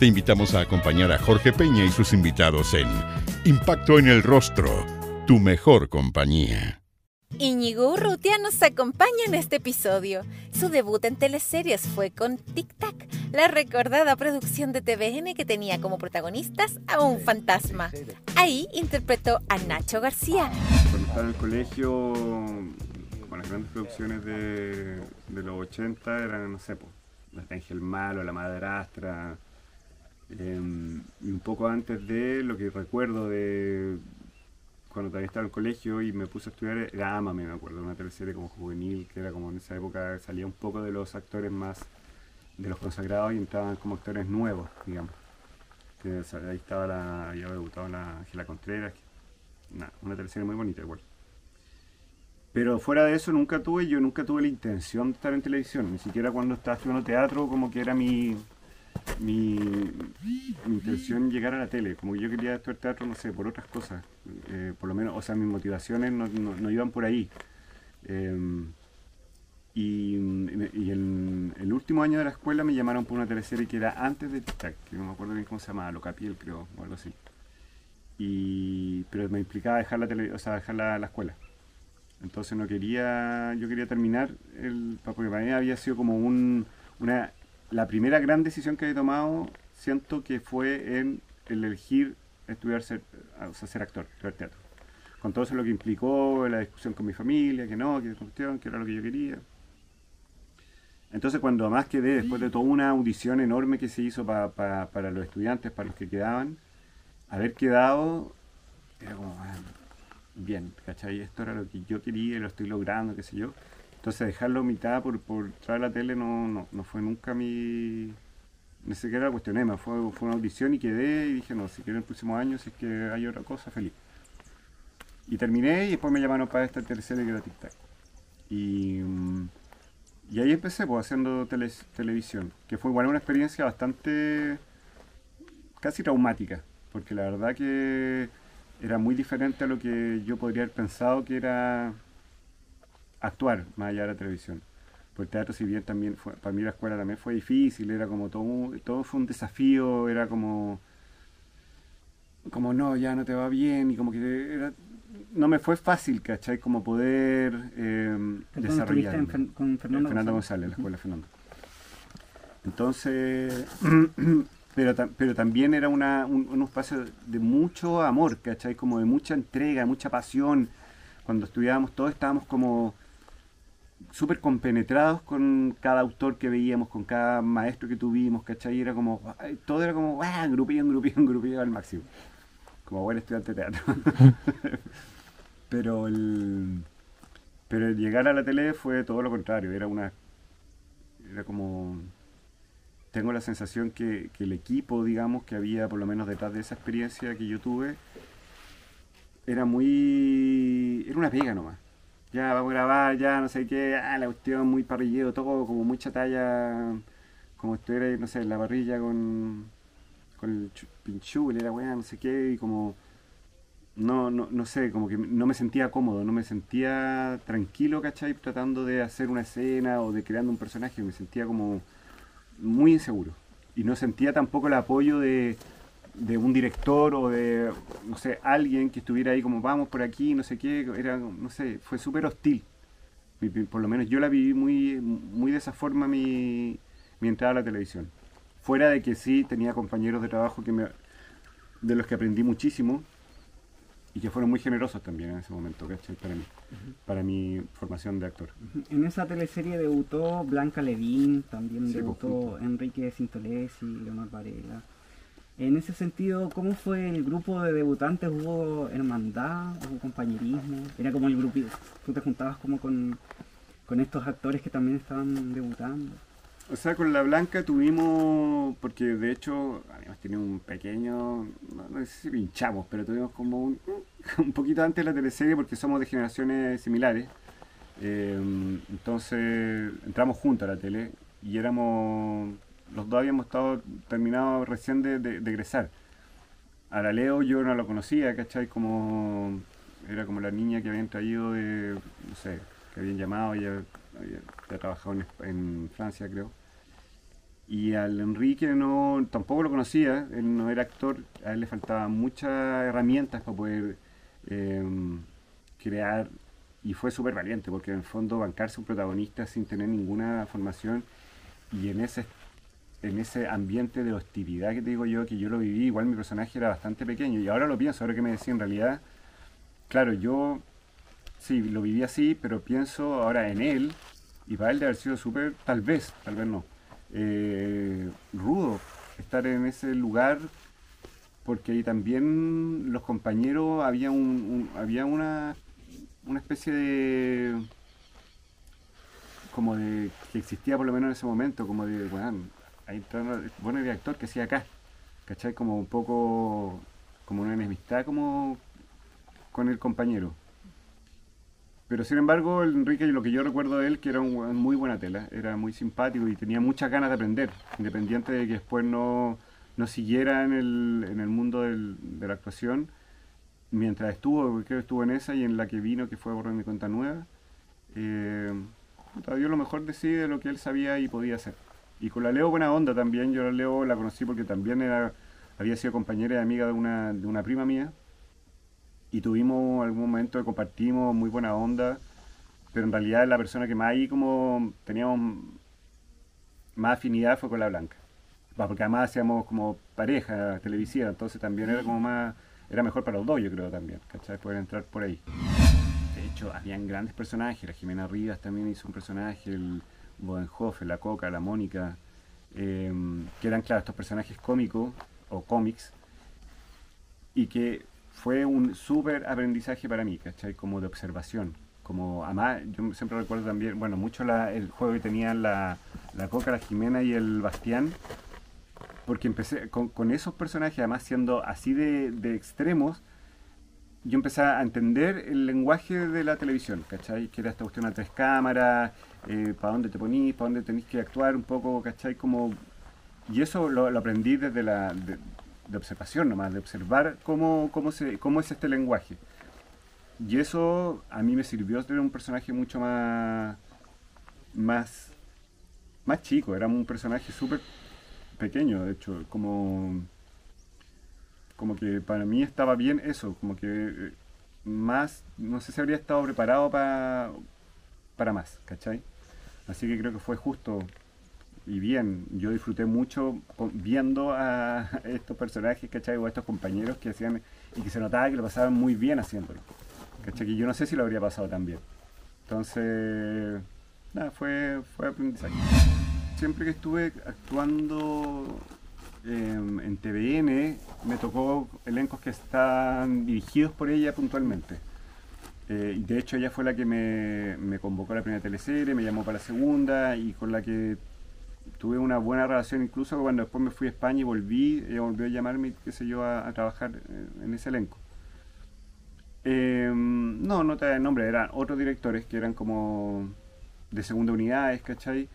Te invitamos a acompañar a Jorge Peña y sus invitados en Impacto en el Rostro, tu mejor compañía. Íñigo Urrutia nos acompaña en este episodio. Su debut en teleseries fue con Tic Tac, la recordada producción de TVN que tenía como protagonistas a un fantasma. Ahí interpretó a Nacho García. Cuando estaba en el colegio, bueno, las grandes producciones de, de los 80 eran, no sé, pues, La Ángel Malo, La Madrastra. Em, y un poco antes de lo que recuerdo de cuando todavía estaba en el colegio y me puse a estudiar era Ámame, me acuerdo, una teleserie como juvenil que era como en esa época salía un poco de los actores más de los consagrados y entraban como actores nuevos, digamos. Ahí estaba la, había debutado la Ángela Contreras, una teleserie muy bonita igual. Pero fuera de eso nunca tuve, yo nunca tuve la intención de estar en televisión, ni siquiera cuando estaba estudiando teatro como que era mi, mi, mi intención llegar a la tele, como yo quería estudiar teatro, no sé, por otras cosas, eh, por lo menos, o sea, mis motivaciones no, no- no iban por ahí. Eh, y y en el último año de la escuela me llamaron por una teleserie que era antes de Tic que no me acuerdo bien cómo se llamaba, Locapiel creo, o algo así. Y, pero me implicaba dejar la, tele, o sea, dejar la, la escuela. Entonces no quería, yo quería terminar, el, porque para mí había sido como un, una, la primera gran decisión que he tomado, siento que fue en el elegir estudiar ser, sea, ser actor, estudiar teatro. Con todo eso lo que implicó, la discusión con mi familia, que no, que cuestión, que era lo que yo quería. Entonces cuando más quedé, después de toda una audición enorme que se hizo pa- pa- para los estudiantes, para los que quedaban, haber quedado, era como, ah, bien, ¿cachai? Esto era lo que yo quería, lo estoy logrando, qué sé yo. Entonces dejarlo a mitad por, por traer la tele no, no, no fue nunca mi... Ni siquiera la cuestioné, fue, fue una audición y quedé y dije, no, si quiero el próximo año, si es que hay otra cosa, feliz. Y terminé y después me llamaron para esta tercera que era. Y, mm, y ahí empecé pues, haciendo teles- televisión, que fue igual una experiencia bastante casi traumática, porque la verdad que era muy diferente a lo que yo podría haber pensado que era actuar más allá de la televisión. Por el teatro, si bien también fue, para mí la escuela también fue difícil, era como todo, todo fue un desafío, era como, como no, ya no te va bien, y como que era, no me fue fácil, ¿cachai? Como poder eh, en desarrollarme. Fer- con Fernando, Fernando González, la escuela Fernando. Entonces, pero, pero también era una, un, un espacio de mucho amor, ¿cachai? Como de mucha entrega, mucha pasión. Cuando estudiábamos todos estábamos como súper compenetrados con cada autor que veíamos, con cada maestro que tuvimos, ¿cachai? Era como, todo era como, ¡ah! Grupillo, grupillo, grupillo al máximo. Como buen estudiante de teatro. pero el... Pero el llegar a la tele fue todo lo contrario, era una... Era como... Tengo la sensación que, que el equipo, digamos, que había por lo menos detrás de esa experiencia que yo tuve, era muy... Era una pega nomás. Ya vamos a grabar, ya no sé qué, ah, la cuestión muy parrillero, todo como mucha talla, como estuviera, no sé, en la parrilla con, con el chu- pinchule, la weá, no sé qué, y como no, no, no sé, como que no me sentía cómodo, no me sentía tranquilo, ¿cachai? Tratando de hacer una escena o de creando un personaje, me sentía como muy inseguro. Y no sentía tampoco el apoyo de, de un director o de, no sé, alguien que estuviera ahí como vamos por aquí, no sé qué, era, no sé, fue súper hostil. Por lo menos yo la viví muy, muy de esa forma mi, mi entrada a la televisión. Fuera de que sí tenía compañeros de trabajo que me, de los que aprendí muchísimo y que fueron muy generosos también en ese momento, ¿cachai? Para mí, para mi formación de actor. En esa teleserie debutó Blanca Levín, también Sí, debutó pues, Enrique Sintolesi, Leonor Varela. En ese sentido, ¿cómo fue el grupo de debutantes? ¿Hubo hermandad? ¿Hubo compañerismo? Era como el grupo, tú te juntabas como con, con estos actores que también estaban debutando. O sea, con la Blanca tuvimos, por porque de hecho habíamos tenido un pequeño, no, no sé si pinchamos, pero tuvimos como un, un poquito antes de la teleserie porque somos de generaciones similares. Eh, entonces entramos juntos a la tele y éramos, los dos habíamos estado terminados recién de, de, de egresar. A la Leo yo no lo conocía, ¿cachai? Como, era como la niña que habían traído de, no sé, que habían llamado, ella había, trabajado en, en Francia creo. Y al Enrique no, tampoco lo conocía, él no era actor, a él le faltaban muchas herramientas para poder eh, crear y fue súper valiente porque en el fondo bancarse un protagonista sin tener ninguna formación y en ese en ese ambiente de hostilidad que te digo yo, que yo lo viví, igual mi personaje era bastante pequeño y ahora lo pienso, ahora que me decía en realidad, claro, yo sí, lo viví así, pero pienso ahora en él y para él de haber sido súper, tal vez, tal vez no, eh, rudo estar en ese lugar porque ahí también los compañeros había un, un- había una una especie de como de que existía por lo menos en ese momento como de bueno ahí bueno el actor que hacía acá ¿cachai? como un poco como una enemistad como con el compañero pero sin embargo el Enrique lo que yo recuerdo de él que era muy buena tela era muy simpático y tenía muchas ganas de aprender independiente de que después no no siguiera en el, en el mundo de la actuación mientras estuvo, creo que estuvo en esa y en la que vino, que fue borrar mi cuenta nueva, eh, dio lo mejor de sí de lo que él sabía y podía hacer. Y con la Leo buena onda también, yo la Leo la conocí porque también era, había sido compañera y amiga de una, de una prima mía, y tuvimos algún momento que compartimos muy buena onda, pero en realidad la persona que más ahí como teníamos más afinidad fue con la Blanca. Porque además hacíamos como pareja televisiva, entonces también era como más, era mejor para los dos, yo creo también, ¿cachai? Poder entrar por ahí. De hecho, habían grandes personajes, la Jimena Rivas también hizo un personaje, el Bodenhoff, la Coca, la Mónica, eh, que eran, claro, estos personajes cómicos o cómics, y que fue un súper aprendizaje para mí, ¿cachai? Como de observación. Como, además, yo siempre recuerdo también, bueno, mucho la- el juego que tenían la, la Coca, la Jimena y el Bastián, porque empecé con, con esos personajes, además siendo así de, de extremos, yo empecé a entender el lenguaje de la televisión, ¿cachai? Que era esta cuestión a tres cámaras, para dónde te ponís, para dónde tenés que actuar un poco, ¿cachai? Como, y eso lo, aprendí desde la de observación nomás, de observar cómo, cómo, se, cómo es este lenguaje. Y eso a mí me sirvió tener un personaje mucho más, más, más chico, era un personaje súper pequeño, de hecho, como, como que para mí estaba bien eso, como que eh, más, no sé si habría estado preparado para para más, ¿cachai? Así que creo que fue justo y bien. Yo disfruté mucho viendo a estos personajes, ¿cachai? O a estos compañeros que hacían y que se notaba que lo pasaban muy bien haciéndolo. ¿Cachai? Que yo no sé si lo habría pasado tan bien. Entonces, nada, fue, fue aprendizaje. Siempre que estuve actuando en TVN, me tocó elencos que están dirigidos por ella puntualmente. Eh, de hecho ella fue la que me, me convocó a la primera teleserie, me llamó para la segunda y con la que tuve una buena relación, incluso cuando después me fui a España y volví, ella volvió a llamarme, qué sé yo, a, trabajar eh, en ese elenco. Eh, no, no te da el nombre, eran otros directores que eran como de segunda unidades, ¿cachai?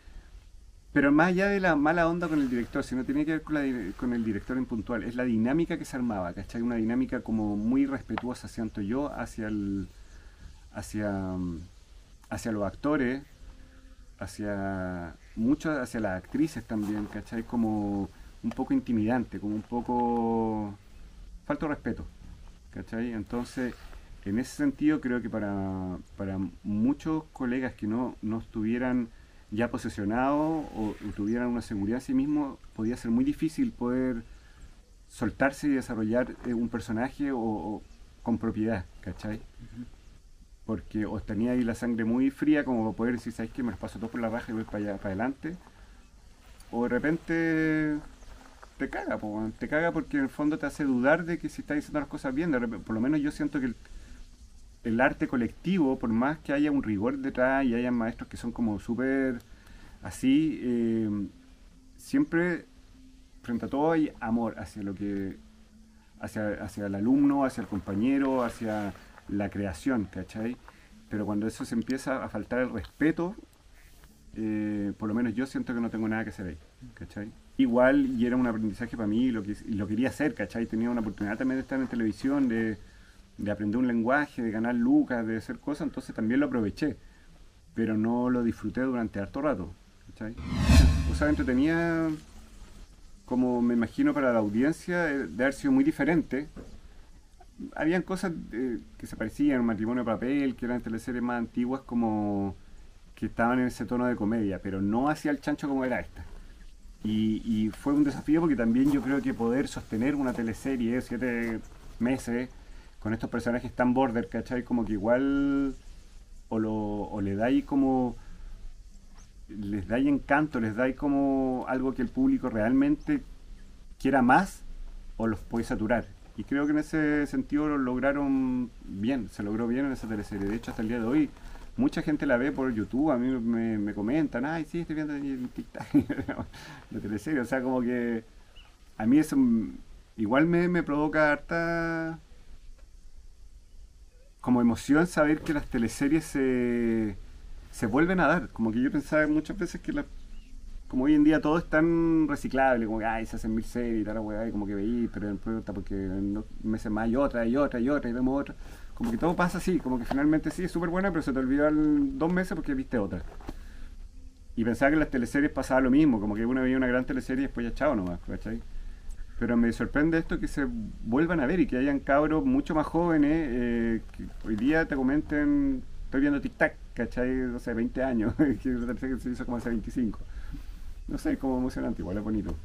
Pero más allá de la mala onda con el director, si no tenía que ver con, la con el director en puntual, es la dinámica que se armaba, ¿cachai? Una dinámica como muy respetuosa, siento yo, hacia el, hacia, hacia los actores, hacia mucho hacia las actrices también, ¿cachai? Como un poco intimidante, como un poco falta de respeto, ¿cachai? Entonces, en ese sentido creo que para, para muchos colegas que no, no estuvieran ya posesionados o, o tuvieran una seguridad en sí mismos, podía ser muy difícil poder soltarse y desarrollar eh, un personaje o, o con propiedad, ¿cachai? porque os tenía ahí la sangre muy fría como para poder decir, ¿sabes qué? Me los paso todo por la raja y voy para allá, para adelante. O de repente te caga, po, te caga porque en el fondo te hace dudar de que si estás diciendo las cosas bien. De por lo menos yo siento que el, el arte colectivo, por más que haya un rigor detrás y haya maestros que son como súper así, eh, siempre frente a todo hay amor hacia lo que, hacia, hacia el alumno, hacia el compañero, hacia la creación, ¿cachai? Pero cuando eso se empieza a faltar el respeto, eh, por lo menos yo siento que no tengo nada que hacer ahí, ¿cachai? Igual, y era un aprendizaje para mí, lo, que, lo quería hacer, ¿cachai? Tenía una oportunidad también de estar en televisión, de, de aprender un lenguaje, de ganar lucas, de hacer cosas, entonces también lo aproveché, pero no lo disfruté durante harto rato, ¿cachai? O sea, entretenía, como me imagino para la audiencia, eh, de haber sido muy diferente. Habían cosas eh, que se parecían, matrimonio de papel, que eran teleseries más antiguas como que estaban en ese tono de comedia, pero no hacia el chancho como era esta. Y, y fue un desafío porque también yo creo que poder sostener una teleserie siete meses con estos personajes tan border, ¿cachai? Como que igual o, lo, o le dais como les dais encanto, les dais como algo que el público realmente quiera más o los podéis saturar. Y creo que en ese sentido lo lograron bien, se logró bien en esa teleserie. De hecho, hasta el día de hoy, mucha gente la ve por YouTube, a mí me, me comentan, ay, sí, estoy viendo el TikTok la teleserie. O sea, como que a mí eso mm, igual me, me provoca harta como emoción saber que las teleseries se, se vuelven a dar. Como que yo pensaba muchas veces que la, como hoy en día todo es tan reciclable, como que ay, se hacen mil series y tal, weá, y como que veí, pero después está porque en dos meses más y otra, y otra, y otra, y vemos otra. Como que todo pasa así, como que finalmente sí es súper buena, pero se te olvidó en dos meses porque viste otra. Y pensaba que en las teleseries pasaba lo mismo, como que uno veía una gran teleserie y después ya chao nomás, ¿cachai? Pero me sorprende esto que se vuelvan a ver y que hayan cabros mucho más jóvenes eh, hoy día te comenten, estoy viendo tic-tac, ¿cachai? No sé, 20 años, que se hizo como hace 25. No sé, como emocionante, igual es bonito.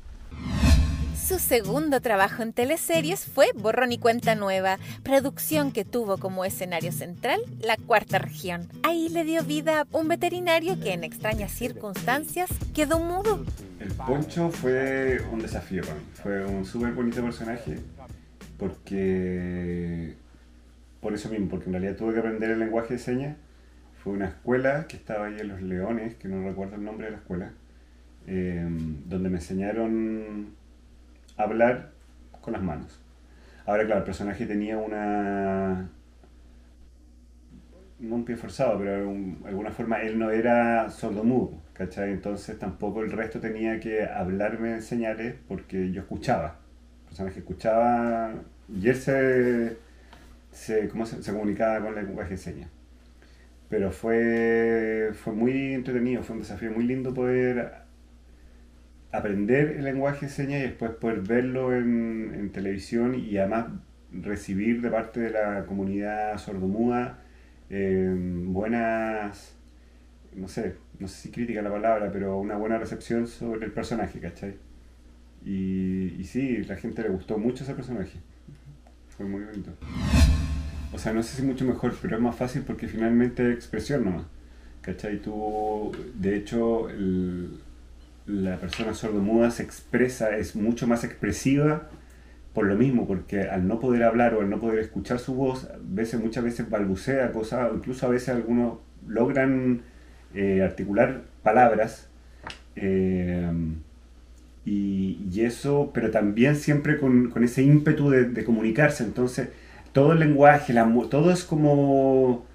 Su segundo trabajo en teleseries fue Borrón y Cuenta Nueva, producción que tuvo como escenario central la cuarta región. Ahí le dio vida a un veterinario que en extrañas circunstancias quedó mudo. El Poncho fue un desafío para fue un súper bonito personaje porque, por eso mismo, porque en realidad tuve que aprender el lenguaje de señas. Fue una escuela que estaba ahí en Los Leones, que no recuerdo el nombre de la escuela, eh, donde me enseñaron hablar con las manos. Ahora, claro, el personaje tenía una. No un pie forzado, pero de alguna forma él no era sordomudo, ¿cachai? Entonces tampoco el resto tenía que hablarme en señales porque yo escuchaba. El personaje escuchaba y él se, se, ¿cómo se, se comunicaba con el lenguaje de señas. Pero fue, fue muy entretenido, fue un desafío muy lindo poder aprender el lenguaje de señas y después poder verlo en, televisión y además recibir de parte de la comunidad sordomuda eh, buenas, no sé, no sé si crítica la palabra, pero una buena recepción sobre el personaje, ¿cachai? Y, y sí, la gente le gustó mucho ese personaje. Fue muy bonito. O sea, no sé si mucho mejor, pero es más fácil porque finalmente es expresión nomás. ¿Cachai? Tú, de hecho, el, la persona sordomuda se expresa, es mucho más expresiva por lo mismo, porque al no poder hablar o al no poder escuchar su voz, a veces, muchas veces balbucea cosas, incluso a veces algunos logran eh, articular palabras. Eh, y, eso, pero también siempre con, ese ímpetu de, de, comunicarse. Entonces, todo el lenguaje, la, todo es como.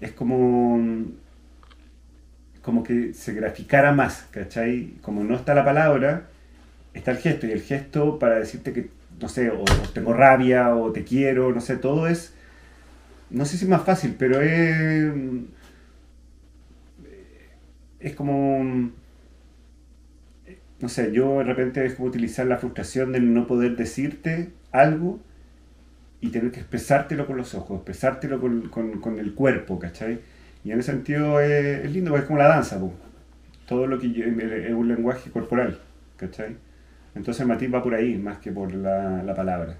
Es como como que se graficara más, ¿cachai? Como no está la palabra, está el gesto, y el gesto para decirte que, no sé, o, tengo rabia, o te quiero, no sé, todo es, no sé si es más fácil, pero es, es como, no sé, yo de repente es como utilizar la frustración de no poder decirte algo y tener que expresártelo con los ojos, expresártelo con, con, con el cuerpo, ¿cachai? Y en ese sentido es, es lindo, porque es como la danza, po. todo lo que es un lenguaje corporal, ¿cachai? Entonces Matiz va por ahí, más que por la, la palabra.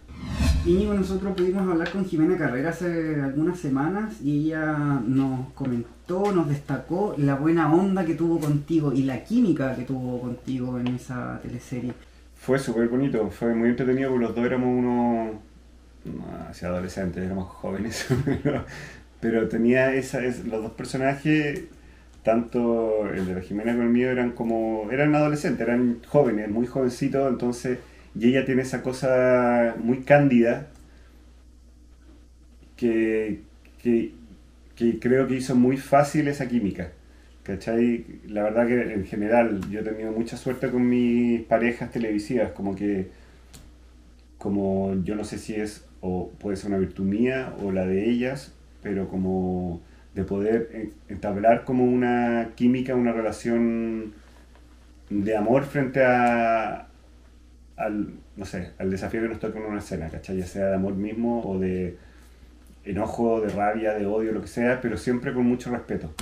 Íñigo, nosotros pudimos hablar con Jimena Carrera hace algunas semanas y ella nos comentó, nos destacó la buena onda que tuvo contigo y la química que tuvo contigo en esa teleserie. Fue súper bonito, fue muy entretenido porque los dos éramos unos, no, hacia adolescentes, éramos jóvenes, pero tenía esa, es, los dos personajes tanto el de la Jimena como el mío eran como, eran adolescentes, eran jóvenes, muy jovencitos, entonces, y ella tiene esa cosa muy cándida que, que, que creo que hizo muy fácil esa química. ¿Cachai? La verdad que en general yo he tenido mucha suerte con mis parejas televisivas, como que, como yo no sé si es o puede ser una virtud mía o la de ellas, pero como de poder entablar como una química, una relación de amor frente a, al, no sé, al desafío que nos toca en una escena, ¿cachai? Ya sea de amor mismo o de enojo, de rabia, de odio, lo que sea, pero siempre con mucho respeto.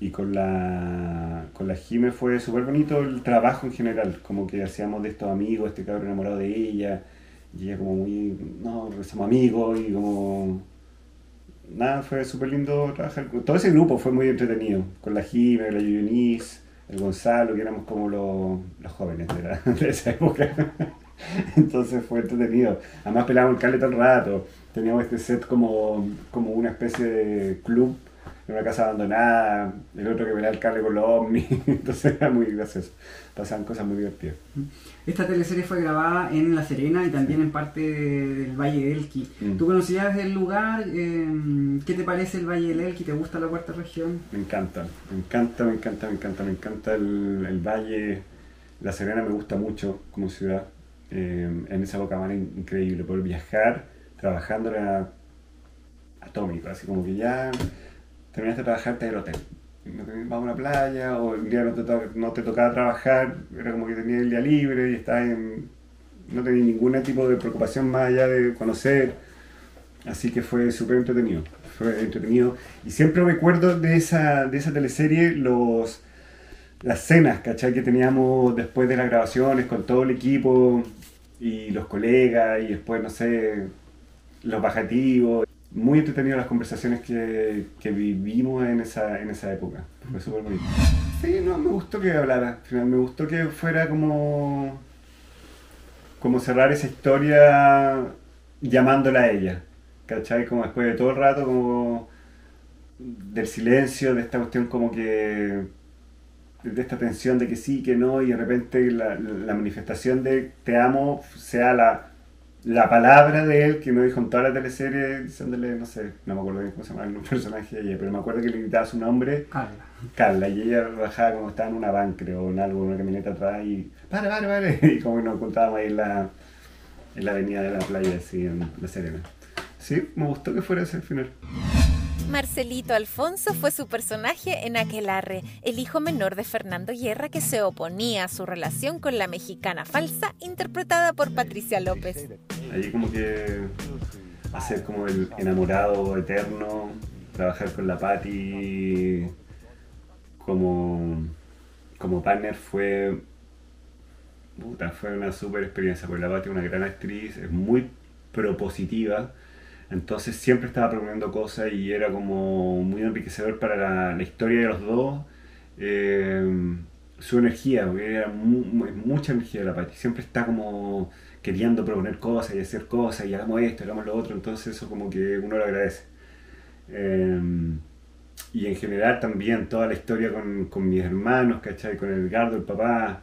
Y con la, con la Jime fue súper bonito el trabajo en general, como que hacíamos de estos amigos, este cabrón enamorado de ella, y ella como muy, no, somos amigos y como... Nada, fue súper lindo trabajar. Todo ese grupo fue muy entretenido, con la Jime, la Yunis, el Gonzalo, que éramos como los, los jóvenes de, la- de esa época. Entonces fue entretenido. Además pelábamos el cable todo el rato. Teníamos este set como, como una especie de club en una casa abandonada, el otro que pelaba el cable con los ovnis. Entonces era muy gracioso. Pasaban cosas muy divertidas. Esta teleserie fue grabada en La Serena y también en parte del Valle del Elqui. Mm. ¿Tú conocías el lugar? Eh, ¿Qué te parece el Valle del Elqui? ¿Te gusta la cuarta región? Me encanta, me encanta, me encanta, me encanta, me encanta el, el valle. La Serena me gusta mucho como ciudad. Eh, en esa in- increíble poder viajar trabajando era atómico, así como que ya terminaste de trabajar, te del hotel. Vamos a una playa, o el día no te, no te tocaba trabajar, era como que tenías el día libre y estabas en. No tenías ningún tipo de preocupación más allá de conocer. Así que fue súper entretenido. Fue entretenido. Y siempre recuerdo de esa, de esa teleserie los, las cenas, ¿cachai? Que teníamos después de las grabaciones con todo el equipo y los colegas y después, no sé, los bajativos. Muy entretenido las conversaciones que, que vivimos en esa, en esa época. Fue súper bonito. Sí, no, me gustó que hablara. Al final me gustó que fuera como, como cerrar esa historia llamándola a ella. ¿Cachai? Como después de todo el rato, como del silencio, de esta cuestión como que de esta tensión de que sí, que no, y de repente la manifestación de te amo sea la, la palabra de él que me dijo en toda la teleserie, diciéndole, no sé, no me acuerdo bien cómo se llama el personaje de ella, pero me acuerdo que le gritaba su nombre, Carla. Carla, y ella bajaba como estaba en una van, creo, o en algo, en una camioneta atrás, y para, para, para, y como nos encontrábamos ahí en la, en la avenida de la playa, así, en La Serena. Sí, me gustó que fuera ese el final. Marcelito Alfonso fue su personaje en Aquelarre, el hijo menor de Fernando Guerra que se oponía a su relación con la mexicana falsa interpretada por Patricia López. Allí como que hacer como el enamorado eterno, trabajar con la Patti como, como partner fue, fue una super experiencia, porque la Patti es una gran actriz, es muy propositiva, entonces siempre estaba proponiendo cosas y era como muy enriquecedor para la, la historia de los dos. eh, su energía, porque era mu- mu- mucha energía de la Patti, siempre está como queriendo proponer cosas y hacer cosas y hagamos esto, hagamos lo otro, entonces eso como que uno lo agradece. Eh, y en general también toda la historia con, con mis hermanos, ¿cachai? Con Edgardo, el papá,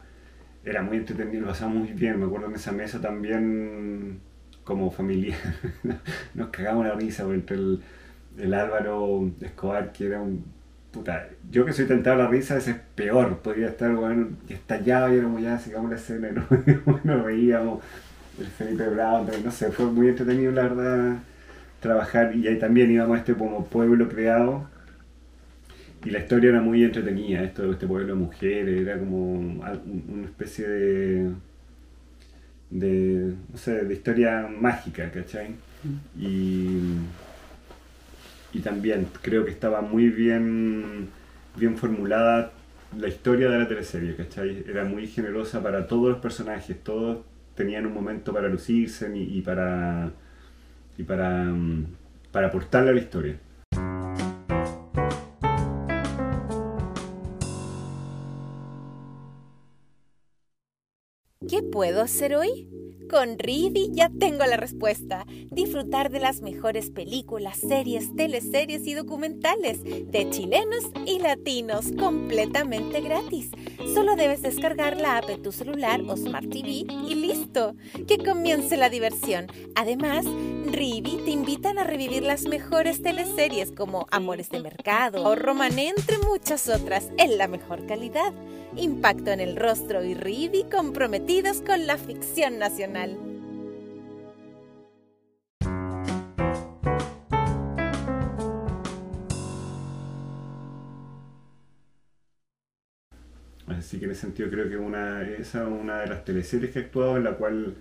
era muy entretenido, lo pasamos muy bien, me acuerdo en esa mesa también como familia, nos cagamos la risa entre el, Álvaro Escobar, que era un puta, yo que soy tentado a la risa, ese es peor, podría estar bueno, estallado y éramos ya, sigamos la escena, y nos, reíamos, el Felipe Brown, no sé, fue muy entretenido la verdad trabajar. Y ahí también íbamos a este como pueblo creado. Y la historia era muy entretenida, esto de este pueblo de mujeres, era como una especie de, de, no sé, de historia mágica, ¿cachai? Y, y también creo que estaba muy bien, bien formulada la historia de la teleserie, ¿cachai? Era muy generosa para todos los personajes, todos tenían un momento para lucirse y, para, y para, mm, para aportarle a la historia. Puedo hacer hoy? Con Rivi ya tengo la respuesta. Disfrutar de las mejores películas, series, teleseries y documentales de chilenos y latinos completamente gratis. Solo debes descargar la app en tu celular o Smart TV y listo. Que comience la diversión. Además, Rivi te invitan a revivir las mejores teleseries como Amores de Mercado o Romané, entre muchas otras, en la mejor calidad. Impacto en el rostro y Rivi comprometidos con la ficción nacional. Así que en ese sentido creo que una, esa es una de las teleseries que he actuado en la cual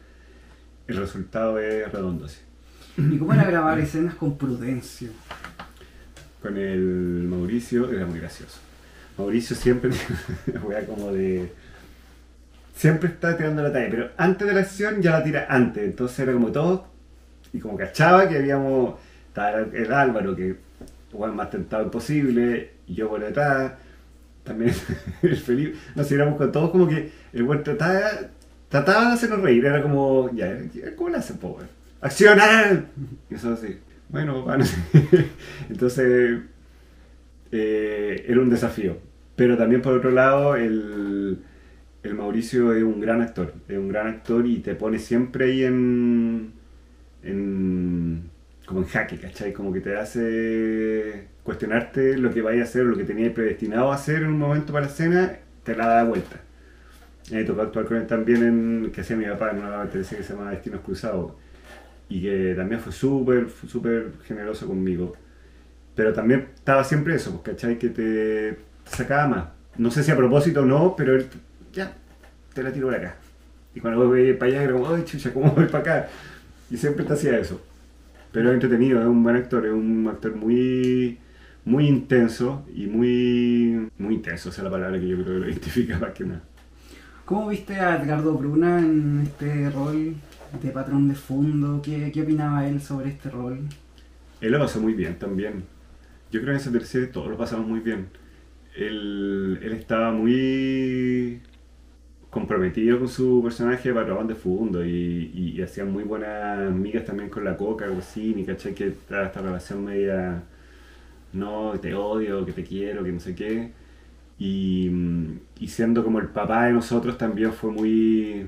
el resultado es redondo. sí. ¿Y cómo era grabar escenas con prudencia? Con el Mauricio era muy gracioso. Mauricio siempre, wea como de... Siempre está tirando la talla, pero antes de la acción ya la tira antes. Entonces era como todo, y como cachaba que habíamos... Estaba el Álvaro, que bueno, más tentado imposible, yo por detrás, también el Felipe, nos éramos con todos como que el buen trataba, trataba de hacernos reír, era como, ya, ¿cómo le hacen, po, ¡Accionar! Y eso así, bueno, bueno, entonces eh, era un desafío. Pero también por otro lado, el, el Mauricio es un gran actor, es un gran actor y te pone siempre ahí en, en como en jaque, ¿cachai? Como que te hace cuestionarte lo que vaya a hacer, lo que tenías predestinado a hacer en un momento para la escena, te la da vuelta. Me tocó actuar con él también en, que hacía mi papá en una televisión que se llama Destinos Cruzados y que también fue súper, súper generoso conmigo. Pero también estaba siempre eso, pues, ¿cachai? Que te, sacaba más. No sé si a propósito o no, pero él, ya, te la tiro por acá. Y cuando voy para allá era como, ay chucha, ¿cómo voy para acá? Y siempre te hacía eso. Pero es entretenido, es un buen actor, es un actor muy, muy intenso y muy, muy intenso, esa es la palabra que yo creo que lo identifica más que nada. ¿Cómo viste a Edgardo Bruna en este rol de patrón de fondo? ¿Qué, qué opinaba él sobre este rol? Él lo pasó muy bien también. Yo creo que en esa tercera todos lo pasamos muy bien. Él, él estaba muy comprometido con su personaje de patrón de fondo y, y, y hacían muy buenas amigas también con la coca, Gosini, ¿cachai? Que estaba esta relación media, no, te odio, que te quiero, que no sé qué. Y, y siendo como el papá de nosotros también fue muy...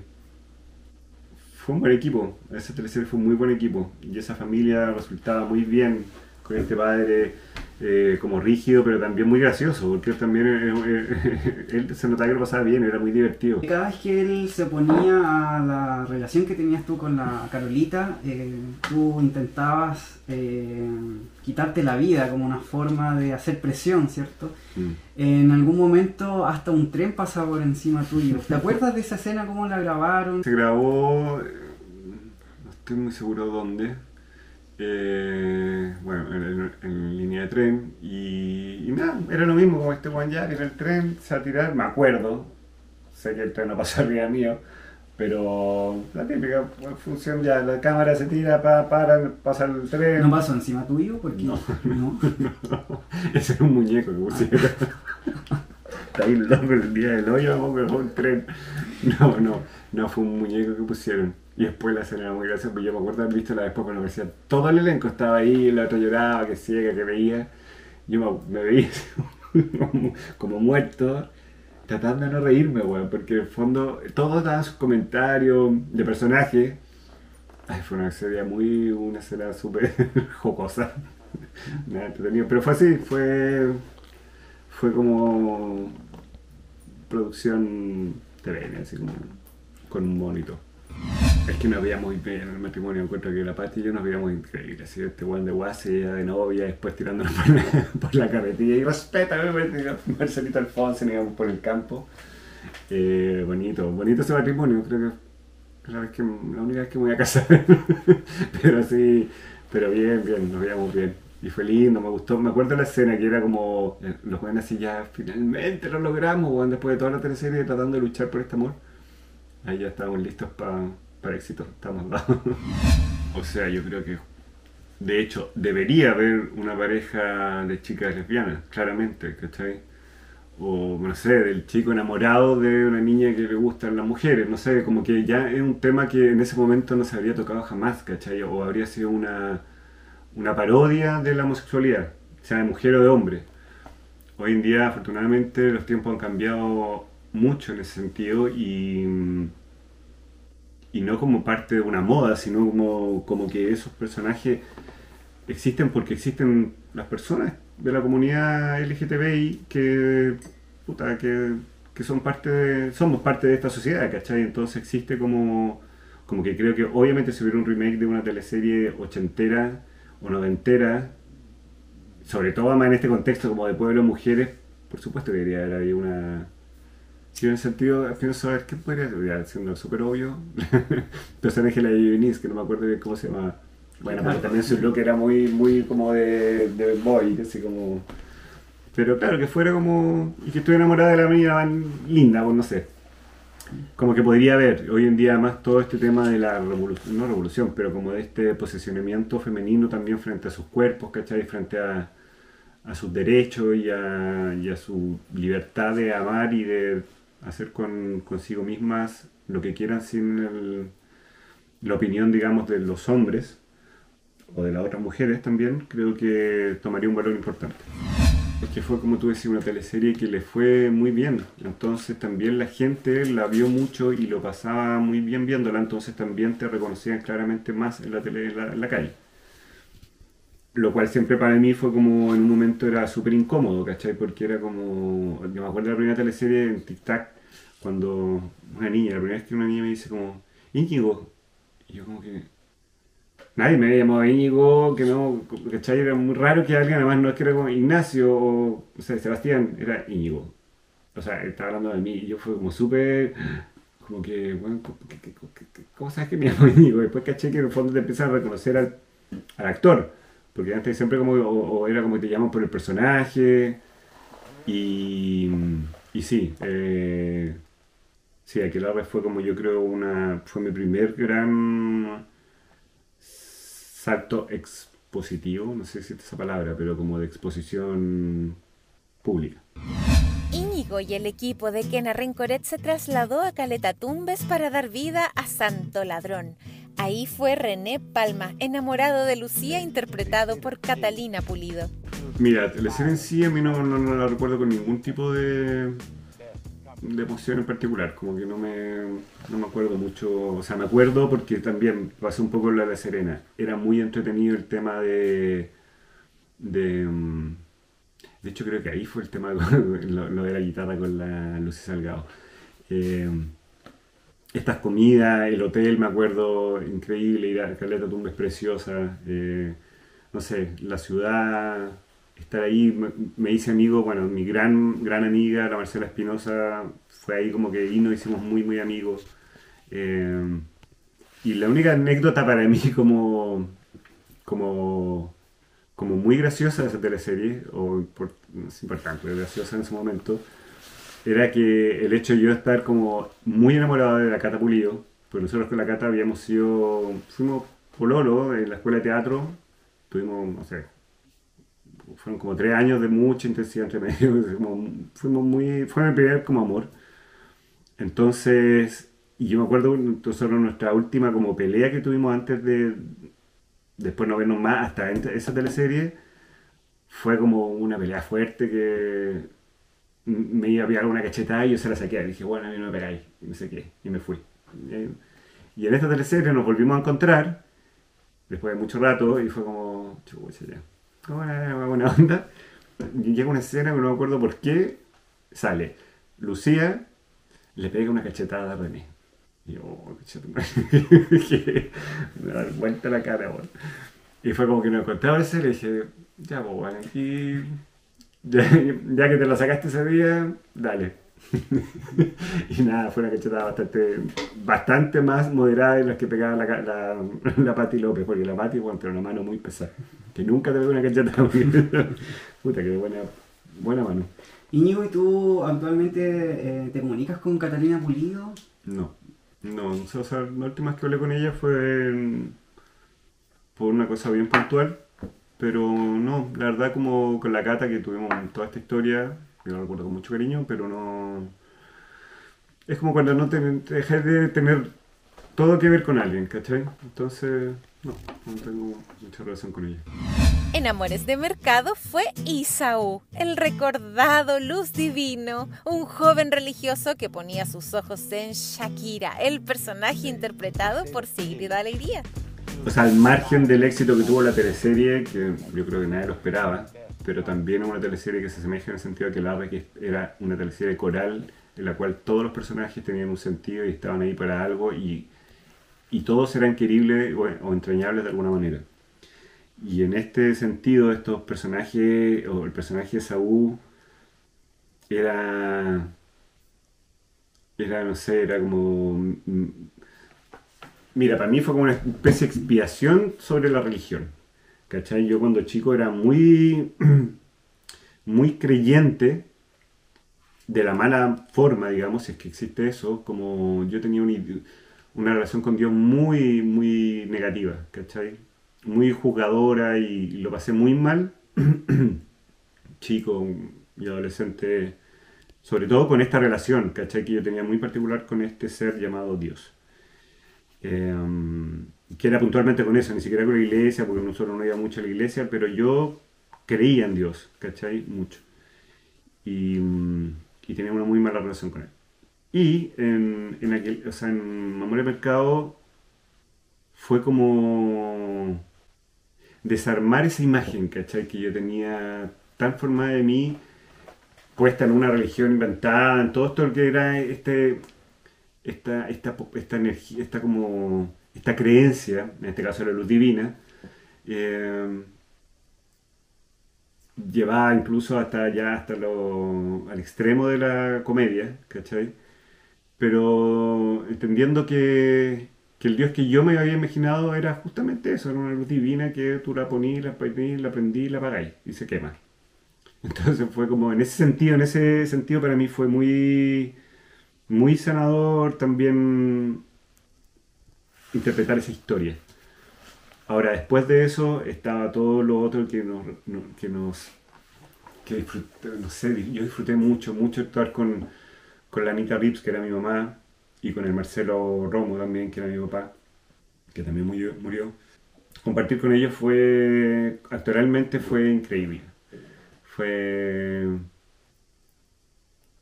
Fue un buen equipo, esa teleserie fue un muy buen equipo y esa familia resultaba muy bien con este padre eh, como rígido, pero también muy gracioso, porque él también eh, eh, él se notaba que lo pasaba bien, era muy divertido. Cada vez que él se oponía a la relación que tenías tú con la Carolita, tú intentabas quitarte la vida como una forma de hacer presión, ¿cierto? Mm. En algún momento hasta un tren pasaba por encima tuyo. ¿Te acuerdas de esa escena, cómo la grabaron? Se grabó, no estoy muy seguro dónde, eh, bueno, en, en- en línea de tren, y, y nada, era lo mismo como este Juan que en el tren se va a tirar, me acuerdo, sé que el tren no pasó arriba mío, pero la típica función ya, la cámara se tira, pa, para, pasa el tren. ¿No pasó encima tuyo? Porque No. no. Ese era un muñeco que pusieron. Está bien loco el día del hoyo, vamos, un tren. No, no, no fue un muñeco que pusieron. Y después la escena era muy graciosa, porque yo me acuerdo haber visto la después cuando me decía, todo el elenco estaba ahí, el otro lloraba, que ciega, que veía. Yo me, veía como, como muerto, tratando de no reírme, weón, porque en el fondo todos daban sus comentarios de personaje. Ay, fue una serie muy, una escena súper jocosa. Nada, entretenido. Pero fue así, fue, fue como producción TVN, así como con un monito. Es que nos veíamos en el matrimonio, encuentro que la Pati y yo nos veíamos increíble, así este weón de guase, de novia, después tirándonos por la, carretilla y respétame, Marcelito Alfonso, íbamos por el campo. Eh, bonito, bonito ese matrimonio, creo que la, la única vez que me voy a casar. pero sí, pero bien, bien, nos veíamos bien. Y fue lindo, me gustó, me acuerdo de la escena que era como eh, los jóvenes así ya finalmente lo logramos, después de toda la teleserie tratando de luchar por este amor. Ahí ya estábamos listos pa- para éxito, estamos dados. o sea, yo creo que de hecho debería haber una pareja de chicas lesbianas, claramente, ¿cachai? o no sé, del chico enamorado de una niña que le gustan las mujeres, no sé, como que ya es un tema que en ese momento no se habría tocado jamás, ¿cachai? O habría sido una, una parodia de la homosexualidad, sea de mujer o de hombre. Hoy en día, afortunadamente, los tiempos han cambiado mucho en ese sentido y, y no como parte de una moda, sino como, como que esos personajes existen porque existen las personas de la comunidad LGTBI que, puta, que, son parte de, somos parte de esta sociedad, ¿cachai? Entonces existe como, como que creo que obviamente si hubiera un remake de una teleserie ochentera o noventera, sobre todo más en este contexto como de pueblo mujeres, por supuesto que debería haber una... Si en el sentido, pienso saber qué podría ser, siendo súper obvio, personaje de la Denise, que no me acuerdo bien cómo se llama bueno, pero también su look era muy, muy como de, de boy, así como... Pero claro, que fuera como... Y que estuviera enamorada de la niña linda, pues no sé. Como que podría haber hoy en día más todo este tema de la revolución, no revolución, pero como de este posicionamiento femenino también frente a sus cuerpos, ¿cachai? Frente a, a sus derechos y a, y a, su libertad de amar y de hacer con, consigo mismas lo que quieran sin el, la opinión, digamos, de los hombres o de las otras mujeres también, creo que tomaría un valor importante. Es que fue, como tú decías, una teleserie que le fue muy bien. Entonces también la gente la vio mucho y lo pasaba muy bien viéndola. Entonces también te reconocían claramente más en la, tele, en la, calle. Lo cual siempre para mí fue como en un momento era súper incómodo, ¿cachai? Porque era como... Yo me acuerdo de la primera teleserie en Tic Tac, cuando una niña, la primera vez que una niña me dice como, Íñigo. Y yo como que, nadie me había llamado Íñigo, que no, ¿cachai? Era muy raro que alguien, además no es que era como Ignacio o, o sea, Sebastián, era Íñigo. O sea, estaba hablando de mí y yo fue como súper, como que, bueno, ¿cómo sabes que me llamo Íñigo? Después caché que en el fondo te empiezan a reconocer al, actor, porque antes siempre como, o, era como que te llaman por el personaje, y, y sí, eh, sí, vez fue como yo creo una, fue mi primer gran salto expositivo, no sé si es esa palabra, pero como de exposición pública. Íñigo y el equipo de Kena Rencoret se trasladó a Caleta Tumbes para dar vida a Santo Ladrón. Ahí fue René Palma, enamorado de Lucía, interpretado por Catalina Pulido. Mira, la escena en sí a mí no, no la recuerdo con ningún tipo de, de emoción en particular, como que no me, no me acuerdo mucho, o sea, me acuerdo porque también pasé un poco la de Serena, era muy entretenido el tema de, de, mm, de hecho creo que ahí fue el tema, lo, de la guitarra con la Lucy Salgado. Eh, estas comidas, el hotel, me acuerdo, increíble, ir a Caleta Tumbes preciosa, eh, no sé, la ciudad, estar ahí, me, hice amigo, bueno, mi gran, gran amiga, la Marcela Espinosa, fue ahí como que nos hicimos muy, muy amigos. Eh, y la única anécdota para mí como, como, como muy graciosa de esa teleserie, o es importante, graciosa en ese momento, era que el hecho de yo estar como muy enamorado de la Cata Pulido, pues nosotros con la Cata habíamos sido, fuimos pololo en la escuela de teatro, tuvimos, no sé, fueron como tres años de mucha intensidad entre medio, como, fuimos muy, fue mi primer como amor. Entonces, y yo me acuerdo nosotros nuestra última como pelea que tuvimos antes de, después no vernos más hasta esa teleserie, fue como una pelea fuerte que me iba a pegar una cachetada y yo se la saqué. Y dije, bueno, a mí no me pegáis. Y me saqué y me fui. Y en esta teleserie nos volvimos a encontrar después de mucho rato y fue como, chucha ya buena onda. Llega una escena, no me acuerdo por qué, sale Lucía, le pega una cachetada a René. Y yo, oh, me da vuelta la cara, Y fue como que nos contaba ese, le dije, ya, pues, bueno, aquí, ya, ya, que te la sacaste ese día, dale. y nada, fue una cachetada bastante, bastante más moderada de las que pegaba la, la, la Pati López, porque la Pati, bueno, pero una mano muy pesada. Que nunca te pegó una cachetada. Puta, que buena, buena mano. Íñigo, ¿y tú actualmente eh, te comunicas con Catalina Pulido? No, no, o sea, la última vez que hablé con ella fue por una cosa bien puntual, pero no, la verdad como con la Cata que tuvimos toda esta historia yo lo recuerdo con mucho cariño, pero no... Es como cuando no te, te dejas de tener todo que ver con alguien, ¿cachai? Entonces, no, no tengo mucha relación con ella. En Amores de Mercado fue Isaú, el recordado Luz Divino, un joven religioso que ponía sus ojos en Shakira, el personaje interpretado por Sigrid Alegría. O sea, al margen del éxito que tuvo la teleserie, que yo creo que nadie lo esperaba, pero también una teleserie que se asemeja en el sentido de que la que era una teleserie coral en la cual todos los personajes tenían un sentido y estaban ahí para algo y, y todos eran queribles o, entrañables de alguna manera. Y en este sentido, estos personajes, o el personaje de Saúl, era. Era, no sé, era como. mm, Mira, para mí fue como una especie de expiación sobre la religión. ¿Cachai? Yo cuando chico era muy. muy creyente de la mala forma, digamos, si es que existe eso, como yo tenía un- una relación con Dios muy, muy negativa, ¿cachai? Muy jugadora y lo pasé muy mal, chico y adolescente, sobre todo con esta relación, ¿cachai? Que yo tenía muy particular con este ser llamado Dios. Eh, que era puntualmente con eso, ni siquiera con la iglesia, porque nosotros no íbamos mucho a la iglesia, pero yo creía en Dios, ¿cachai? Mucho. Y, mm, y tenía una muy mala relación con él. Y en, en aquel, o sea, en Memoria de Mercado fue como desarmar esa imagen, ¿cachai? Que yo tenía tan formada de mí, puesta en una religión inventada, en todo esto que era este, esta, esta, esta energía, esta como, esta creencia, en este caso la luz divina, eh, llevaba incluso hasta ya hasta lo, al extremo de la comedia, ¿cachai? Pero entendiendo que, que el Dios que yo me había imaginado era justamente eso, era una luz divina que tú la ponías, la ponías, la prendís, la apagáis y se quema. Entonces fue como, en ese sentido, en ese sentido para mí fue muy, muy sanador también interpretar esa historia. Ahora, después de eso estaba todo lo otro que nos, no- que nos que disfruté, no sé, yo disfruté mucho, mucho actuar con, con la Anita Rips, que era mi mamá, y con el Marcelo Romo también, que era mi papá, que también murió. murió. Compartir con ellos fue, actoralmente fue increíble. Fue,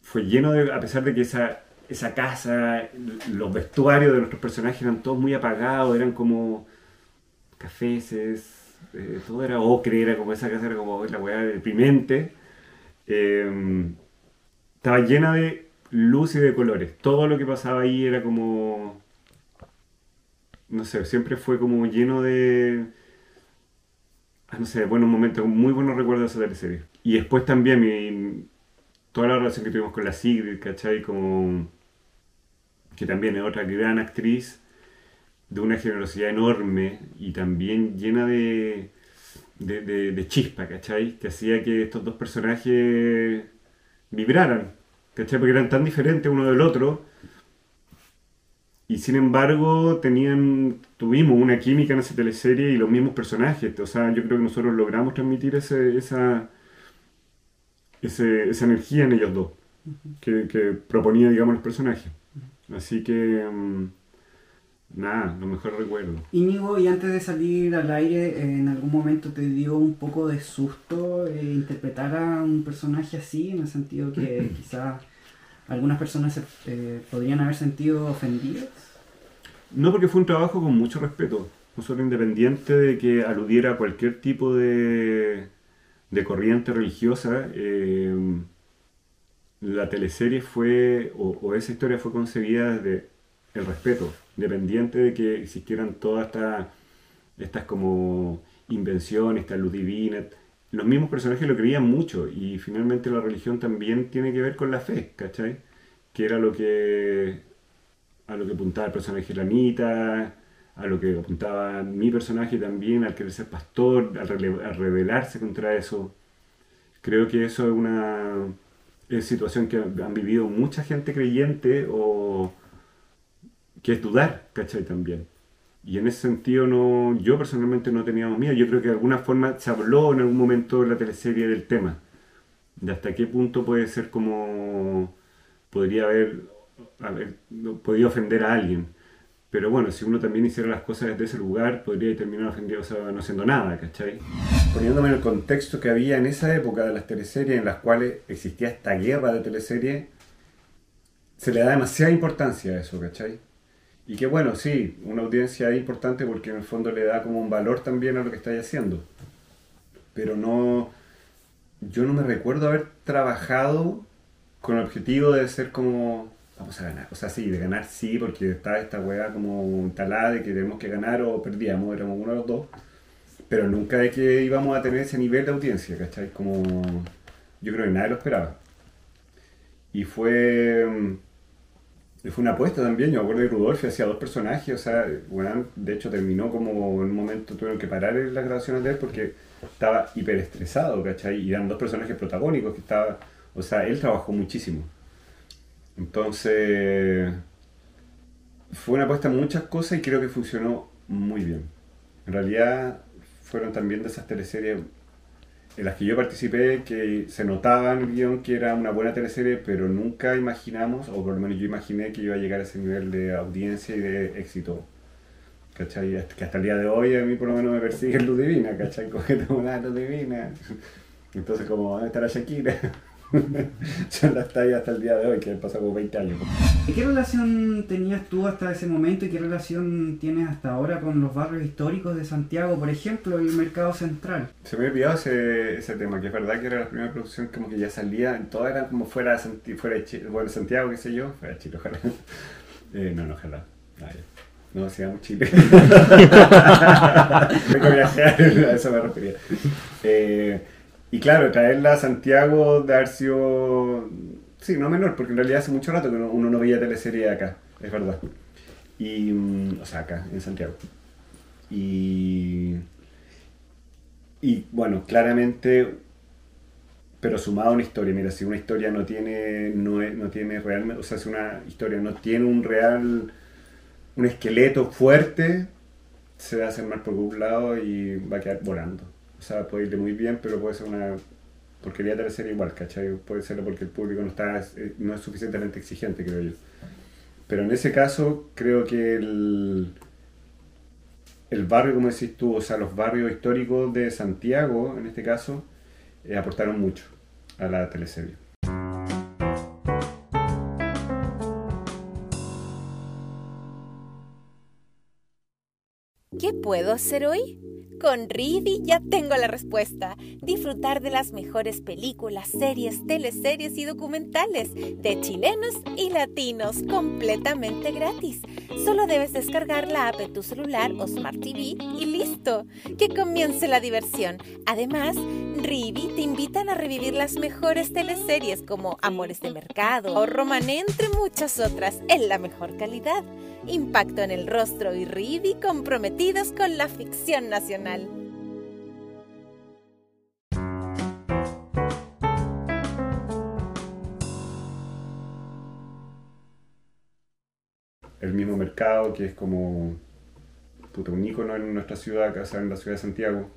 fue lleno de, a pesar de que esa, esa casa, los vestuarios de nuestros personajes eran todos muy apagados, eran como cafeces, eh, todo era ocre, era como esa casa, era como la weá deprimente. Eh, estaba llena de luz y de colores. Todo lo que pasaba ahí era como. No sé, siempre fue como lleno de. ah, No sé, buenos momentos, muy buenos recuerdos de esa teleserie. Y después también toda la relación que tuvimos con la Sigrid, ¿cachai? Como. que también es otra gran actriz de una generosidad enorme y también llena de, de, de- de chispa, ¿cachai? Que hacía que estos dos personajes vibraran, ¿cachai? Porque eran tan diferentes uno del otro y sin embargo tenían, tuvimos una química en esa teleserie y los mismos personajes, o sea, yo creo que nosotros logramos transmitir ese- esa, ese- esa energía en ellos dos que, que proponía, digamos, los personajes. Así que... mm, Nada, lo mejor recuerdo. Íñigo, y antes de salir al aire, ¿en algún momento te dio un poco de susto eh, interpretar a un personaje así? En el sentido que quizás algunas personas se eh, podrían haber sentido ofendidas. No, porque fue un trabajo con mucho respeto. Nosotros, independiente de que aludiera a cualquier tipo de, de corriente religiosa, eh, la teleserie fue, o, o esa historia fue concebida desde el respeto, independiente de que existieran todas estas estas como invenciones, esta luz divina. Los mismos personajes lo creían mucho y finalmente la religión también tiene que ver con la fe, ¿cachai? Que era lo que a lo que apuntaba el personaje de la Anita, a lo que apuntaba mi personaje también, al querer ser pastor, al, rebelarse contra eso. Creo que eso es una situación que han vivido mucha gente creyente o que es dudar, ¿cachai? También. Y en ese sentido no, yo personalmente no tenía miedo. Yo creo que de alguna forma se habló en algún momento en la teleserie del tema. de hasta qué punto puede ser como podría haber, haber podido ofender a alguien. Pero bueno, si uno también hiciera las cosas desde ese lugar, podría terminar ofendido, o sea, no haciendo nada, ¿cachai? Poniéndome en el contexto que había en esa época de las teleseries, en las cuales existía esta guerra de teleseries, se le da demasiada importancia a eso, ¿cachai? Y que bueno, sí, una audiencia es importante porque en el fondo le da como un valor también a lo que estáis haciendo. Pero no, yo no me recuerdo haber trabajado con el objetivo de ser como vamos a ganar. O sea, sí, de ganar sí, porque estaba esta weá como instalada de que tenemos que ganar o perdíamos, éramos uno de los dos. Pero nunca de que íbamos a tener ese nivel de audiencia, ¿cachai? Como yo creo que nadie lo esperaba. Y fue, fue una apuesta también, yo me acuerdo de Rudolf hacía dos personajes, o sea, bueno, de hecho terminó como en un momento tuvieron que parar las grabaciones de él porque estaba hiper estresado, ¿cachai? Y eran dos personajes protagónicos que estaba, o sea, él trabajó muchísimo. Entonces, fue una apuesta en muchas cosas y creo que funcionó muy bien. En realidad, fueron también de esas teleseries en las que yo participé que se notaba en el guion que era una buena teleserie, pero nunca imaginamos, o por lo menos yo imaginé que iba a llegar a ese nivel de audiencia y de éxito. ¿Cachai? Que hasta el día de hoy a mí por lo menos me persigue Luz Divina, ¿cachai? Como que una Luz Divina. Entonces, como, ¿dónde está la Shakira? ya la está ahí hasta el día de hoy, que han pasado como 20 años. ¿Qué relación tenías tú hasta ese momento y qué relación tienes hasta ahora con los barrios históricos de Santiago? Por ejemplo, el mercado central. Se me olvidado ese, ese tema, que es verdad que era la primera producción como que ya salía, todas eran como fuera de, fuera de Chile, bueno, Santiago, qué sé yo, fuera de Chile, ojalá. Eh, no, no, ojalá. Ah, no, sigamos Chile. Viajar, a eso me refería. Eh, y claro, traerla a Santiago de haber sido, sí, no menor, porque en realidad hace mucho rato que uno, no veía teleserie acá, es verdad. Y, mm, o sea, acá, en Santiago. Y, y bueno, claramente, pero sumado a una historia, mira, si una historia no tiene, no, no tiene realmente, o sea, si una historia no tiene un real, un esqueleto fuerte, se va a hacer mal por un lado y va a quedar volando. O sea, puede irle muy bien, pero puede ser una porquería serie igual, ¿cachai? Puede serlo porque el público no, está, eh, no es suficientemente exigente, creo yo. Pero en ese caso, creo que el, el barrio, como decís tú, o sea, los barrios históricos de Santiago, en este caso, eh, aportaron mucho a la teleserie. ¿Qué puedo hacer hoy? Con Rivi ya tengo la respuesta. Disfrutar de las mejores películas, series, teleseries y documentales de chilenos y latinos completamente gratis. Solo debes descargar la app en tu celular o Smart TV y listo. Que comience la diversión. Además, Rivi te invitan a revivir las mejores teleseries como Amores de Mercado o Romané, entre muchas otras, en la mejor calidad. Impacto en el rostro y Rivi comprometidos con la ficción nacional. El mismo mercado que es como un ícono en nuestra ciudad, acá en la ciudad de Santiago.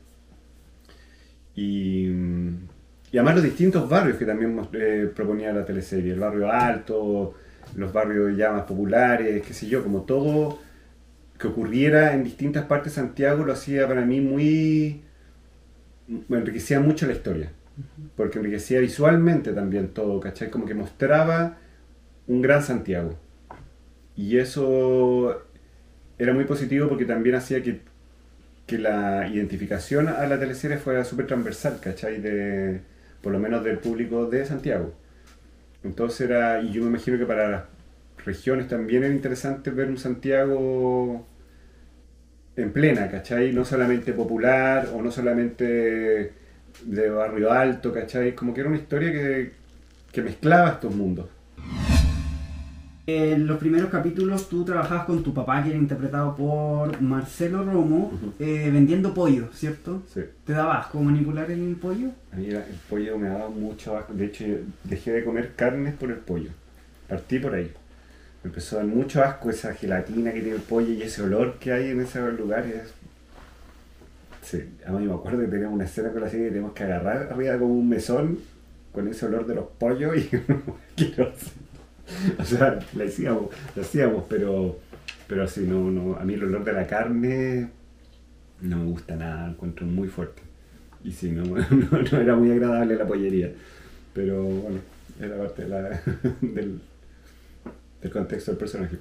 Y, y además los distintos barrios que también eh, proponía la teleserie, el barrio alto, los barrios ya más populares, qué sé yo, como todo que ocurriera en distintas partes de Santiago lo hacía para mí muy... me enriquecía mucho la historia, porque enriquecía visualmente también todo, ¿cachai? Como que mostraba un gran Santiago. Y eso era muy positivo porque también hacía que, que la identificación a la teleserie fuera súper transversal, ¿cachai? De, por lo menos del público de Santiago. Entonces era, y yo me imagino que para regiones también era interesante ver un Santiago en plena, ¿cachai? No solamente popular o no solamente de barrio alto, ¿cachai? Como que era una historia que, que mezclaba estos mundos. En los primeros capítulos tú trabajabas con tu papá, que era interpretado por Marcelo Romo, eh, vendiendo pollo, ¿cierto? Sí. ¿Te daba asco manipular el pollo? A mí el pollo me daba mucho asco. De hecho, dejé de comer carnes por el pollo. Partí por ahí. Empezó a dar mucho asco esa gelatina que tiene el pollo y ese olor que hay en esos lugares. Sí, a mí me acuerdo que teníamos una escena con la serie que tenemos que agarrar arriba como un mesón con ese olor de los pollos y O sea, la hacíamos, la hacíamos, pero, pero así, no, no, a mí el olor de la carne no me gusta nada, lo encuentro muy fuerte. Y sí, no, no, era muy agradable la pollería, pero bueno, era parte del, del contexto del personaje.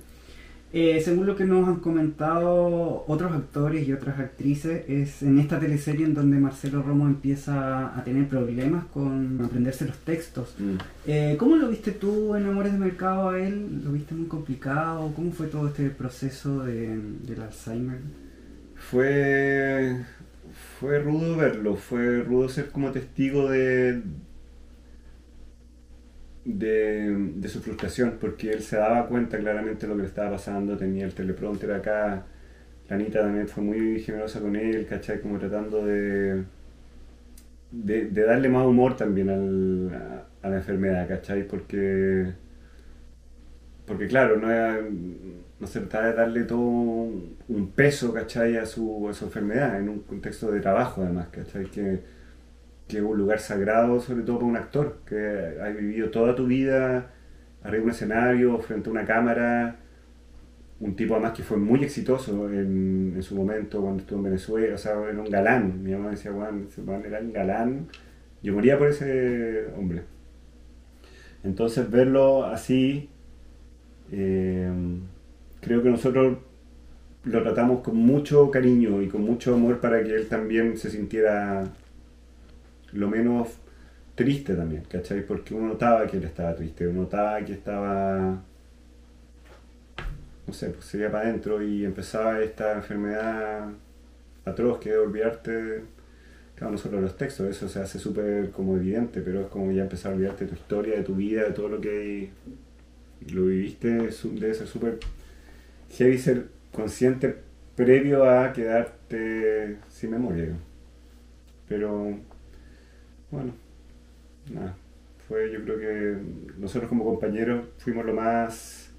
Eh, según lo que nos han comentado otros actores y otras actrices, es en esta teleserie en donde Marcelo Romo empieza a tener problemas con aprenderse los textos. Mm. Eh, ¿Cómo lo viste tú en Amores de Mercado a él? ¿Lo viste muy complicado? ¿Cómo fue todo este proceso de, del Alzheimer? Fue, fue rudo verlo, fue rudo ser como testigo de, de, su frustración, porque él se daba cuenta claramente de lo que le estaba pasando, tenía el teleprompter acá, la Anita también fue muy generosa con él, ¿cachai? Como tratando de, de, darle más humor también al, a, la enfermedad, ¿cachai? Porque, porque claro, no, no se trataba de darle todo un peso, ¿cachai? A su, a su enfermedad, en un contexto de trabajo además, ¿cachai? Que, que es un lugar sagrado, sobre todo para un actor, que ha vivido toda tu vida arriba de un escenario, frente a una cámara, un tipo además que fue muy exitoso en, en su momento cuando estuvo en Venezuela, o sea, era un galán, mi mamá decía, Juan, era un galán, yo moría por ese hombre. Entonces verlo así, eh, creo que nosotros lo tratamos con mucho cariño y con mucho amor para que él también se sintiera lo menos triste también, ¿cachai? Porque uno notaba que él estaba triste, uno notaba que estaba, no sé, pues se iba para adentro y empezaba esta enfermedad atroz que es olvidarte, claro, no solo los textos, eso se hace súper como evidente, pero es como ya empezar a olvidarte de tu historia, de tu vida, de todo lo que lo viviste, debe ser súper heavy ser consciente previo a quedarte sin memoria. Pero bueno, nada, fue yo creo que nosotros como compañeros fuimos lo más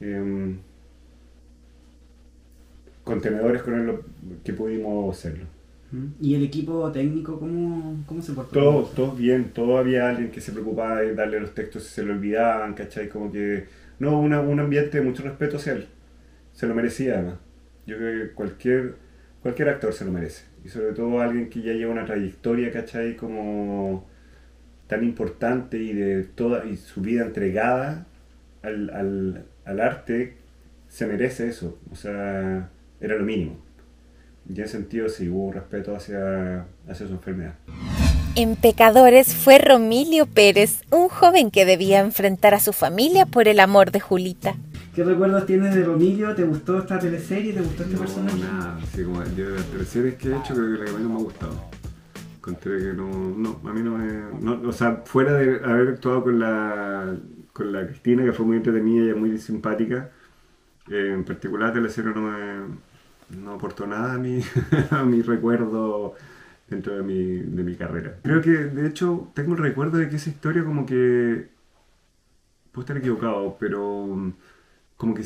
em, contenedores con él que pudimos serlo. ¿Y el equipo técnico cómo, cómo se portó? Todos, todos bien, todo había alguien que se preocupaba de darle los textos si se lo olvidaban, ¿cachai? Como que, no, un ambiente de mucho respeto hacia él. Se lo merecía además. Yo creo que cualquier, cualquier actor se lo merece y sobre todo alguien que ya lleva una trayectoria, ¿cachai? Como tan importante y de toda y su vida entregada al, arte, se merece eso. O sea, era lo mínimo. Y en sentido sí hubo respeto hacia, hacia su enfermedad. En Pecadores fue Romilio Pérez, un joven que debía enfrentar a su familia por el amor de Julita. ¿Qué recuerdos tienes de Romilio? ¿Te gustó esta teleserie? ¿Te gustó este personaje? No, nada. Sí, como yo de las teleseries que he hecho, creo que la que menos me ha gustado. Encontré que no, no, a mí no me... o sea, fuera de haber actuado con la, con la Cristina, que fue muy entretenida y muy simpática, eh, en particular la teleserie no me no aportó nada a mi, a mi recuerdo dentro de mi, de mi carrera. Creo que, de hecho, tengo el recuerdo de que esa historia como que... Puedo estar equivocado, pero como que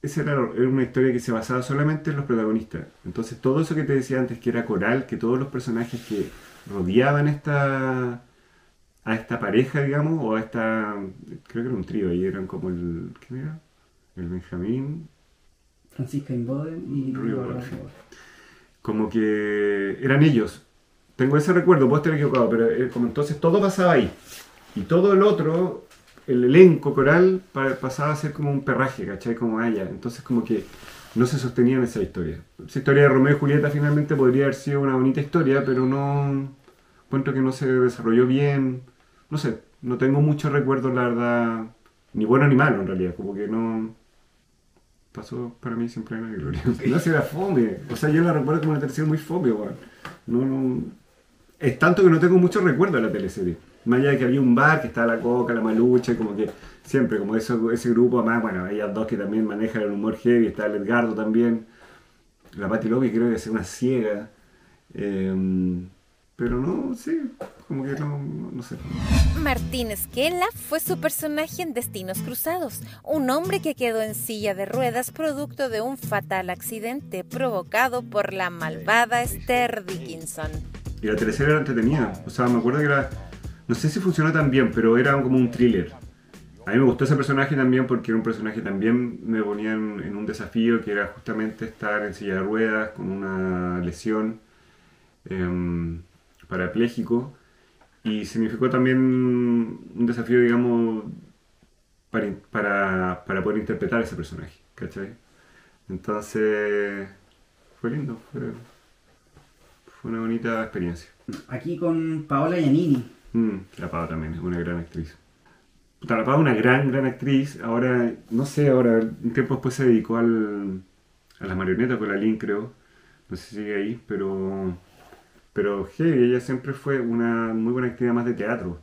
esa era, una historia que se basaba solamente en los protagonistas. Entonces todo eso que te decía antes, que era coral, que todos los personajes que rodeaban esta a esta pareja, digamos, o a esta, creo que era un trío, y eran como el, ¿quién era? El Benjamín. Francisca Inboden y Como que eran ellos. Tengo ese recuerdo, puedo estar equivocado, pero eh, como entonces todo pasaba ahí. Y todo el otro el elenco coral pasaba a ser como un perraje, ¿cachai? Como ella. Entonces como que no se sostenía en esa historia. Esa historia de Romeo y Julieta finalmente podría haber sido una bonita historia, pero no... Encuentro que no se desarrolló bien. No sé, no tengo muchos recuerdos, la verdad, ni bueno ni malo en realidad. Como que no... Pasó para mí siempre en la gloria. No, si era fome. O sea, yo la recuerdo como una teleserie muy fome, weón. No, no... Es tanto que no tengo muchos recuerdos de la teleserie más allá de que había un bar, que estaba la Coca, la Malucha, como que siempre, como eso, ese grupo, más, bueno, hay dos que también manejan el humor heavy, está el Edgardo también, la Patti Lobby creo que es una ciega, em, pero no, sí, como que no, no, sé. Martín Esquela fue su personaje en Destinos Cruzados, un hombre que quedó en silla de ruedas producto de un fatal accidente provocado por la malvada Esther Dickinson. Y la tercera era entretenida, o sea, me acuerdo que era no sé si funcionó tan bien, pero era como un thriller. A mí me gustó ese personaje también porque era un personaje también me ponía en, un desafío que era justamente estar en silla de ruedas con una lesión em, parapléjico y significó también un desafío, digamos, para, para, para poder interpretar ese personaje, ¿cachai? Entonces, fue lindo, fue, fue una bonita experiencia. Aquí con Paola Giannini. Mm, la Pau también es una gran actriz. Puta, la Pau es una gran, gran actriz. Ahora, no sé, ahora, un tiempo después se dedicó al, a las marionetas con la Lin, creo. No sé si sigue ahí, pero. Pero hey, ella siempre fue una muy buena actriz más de teatro.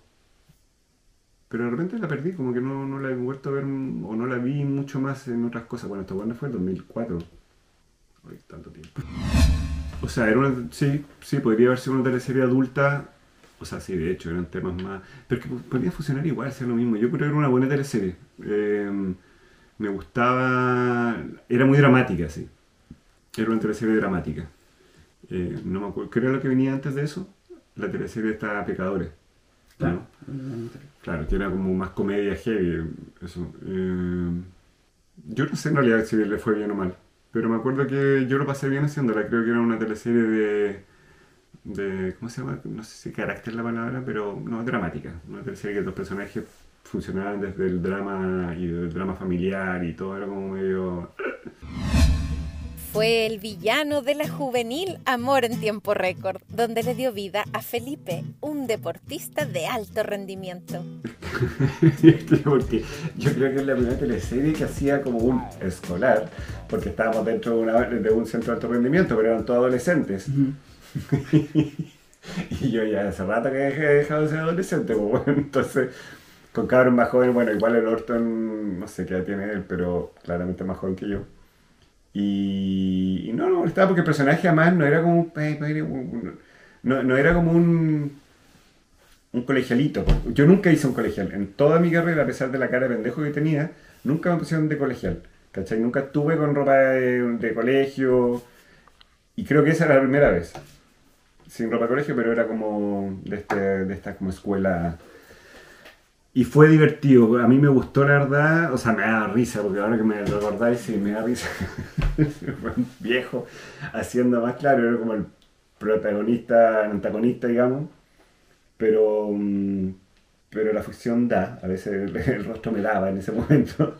Pero de repente la perdí, como que no, no la he vuelto a ver, o no la vi mucho más en otras cosas. Bueno, esta buena fue en 2004. Ay, tanto tiempo. O sea, era una. Sí, sí, podría haber sido una teleserie adulta. O sea, sí, de hecho, eran temas más. Pero que podría funcionar igual, ser lo mismo. Yo creo que era una buena teleserie. Eh, me gustaba. Era muy dramática, sí. Era una teleserie dramática. Eh, no me acuerdo. ¿Qué era lo que venía antes de eso? La teleserie está Pecadores. ¿no? Claro, que era como más comedia heavy. Eso. Eh, yo no sé en realidad si le fue bien o mal. Pero me acuerdo que yo lo pasé bien haciéndola. Creo que era una teleserie de. De ¿Cómo se llama? No sé si carácter es la palabra, pero no, dramática. Una teleserie que los personajes funcionaban desde el drama y del drama familiar y todo era como medio. Fue el villano de la juvenil Amor en tiempo récord, donde le dio vida a Felipe, un deportista de alto rendimiento. porque yo creo que es la primera teleserie que hacía como un escolar, porque estábamos dentro de, una- de un centro de alto rendimiento, pero eran todos adolescentes. y yo ya hace rato que he dejado de ser adolescente, pues, entonces con cabros más jóvenes, bueno, igual el Orton, no sé qué edad tiene él, pero claramente más joven que yo. Y, no, no molestaba porque el personaje además no era como un... No, no era como un un colegialito. Yo nunca hice un colegial. En toda mi carrera, a pesar de la cara de pendejo que tenía, nunca me pusieron de colegial. ¿Cachai? Nunca estuve con ropa de, de colegio. Y creo que esa era la primera vez. Sin ropa de colegio, pero era como de, este, de esta como escuela. Y fue divertido. A mí me gustó, la verdad. O sea, me da risa, porque ahora que me recordáis, sí, me da risa. Fue un viejo haciendo más claro. Era como el protagonista, el antagonista, digamos pero mm, pero la ficción da, a veces el, el rostro me daba en ese momento.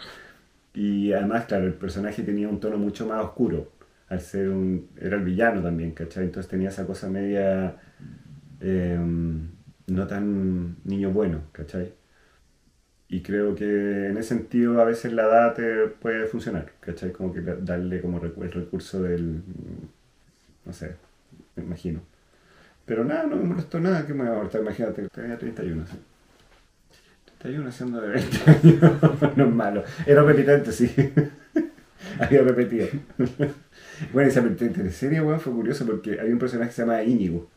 Y además, claro, el personaje tenía un tono mucho más oscuro, al ser un... era el villano también, ¿cachai? Entonces tenía esa cosa media... eh, no tan niño bueno, ¿cachai? Y creo que en ese sentido a veces la edad te puede funcionar, ¿cachai? Como que da- darle como el recurso del... no sé, me imagino. Pero nada, no me molestó nada, que me va a molestar? Imagínate, tenía 31, sí. 31 siendo de 20 años, no es malo. Era repetente, sí. Había repetido. bueno, esa teleserie, weón, fue curioso porque había un personaje que se llama Íñigo.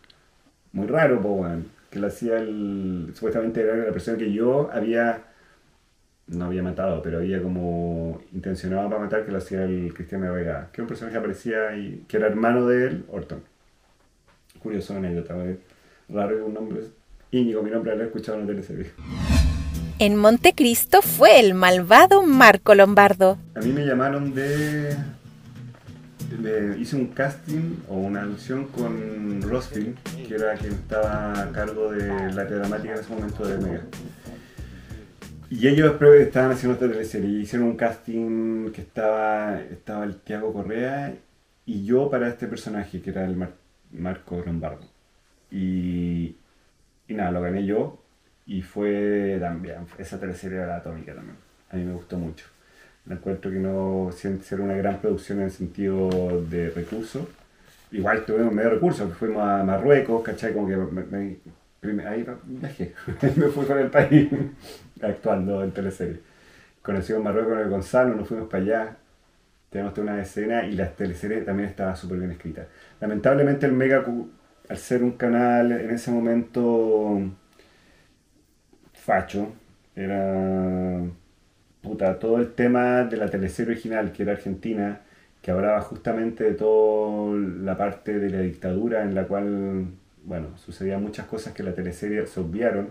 Muy raro, po. Que lo hacía el... Supuestamente era la persona que yo había... No había matado, pero había como intencionado para matar que lo hacía el Cristiano Vega. Que un personaje que aparecía y que era hermano de él, Orton. Curioso anécdota, ¿vale? Raro que un nombre Íñigo, mi nombre, haber escuchado en una teleserie. En Montecristo fue el malvado Marco Lombardo. A mí me llamaron de... hice un casting o una audición con Rosfield, que era quien estaba a cargo de la dramática en ese momento de Mega. Y ellos estaban haciendo esta teleserie y hicieron un casting que estaba, estaba el Tiago Correa y yo para este personaje que era el Mar- Marco Lombardo. Y nada, lo gané yo y fue también, esa teleserie era atómica también. A mí me gustó mucho. Me encuentro que no sin ser una gran producción en el sentido de recursos. Igual tuvimos medio recursos, fuimos a Marruecos, ¿cachai? Como que me, me- ahí viajé, me fui por el país actuando en teleserie. Conocimos Marruecos con el Gonzalo, nos fuimos para allá, tenemos toda una escena y la teleserie también estaba súper bien escrita. Lamentablemente el Mega, al ser un canal en ese momento facho, era puta, todo el tema de la teleserie original, que era Argentina, que hablaba justamente de toda la parte de la dictadura en la cual, bueno, sucedían muchas cosas que la teleserie se obviaron.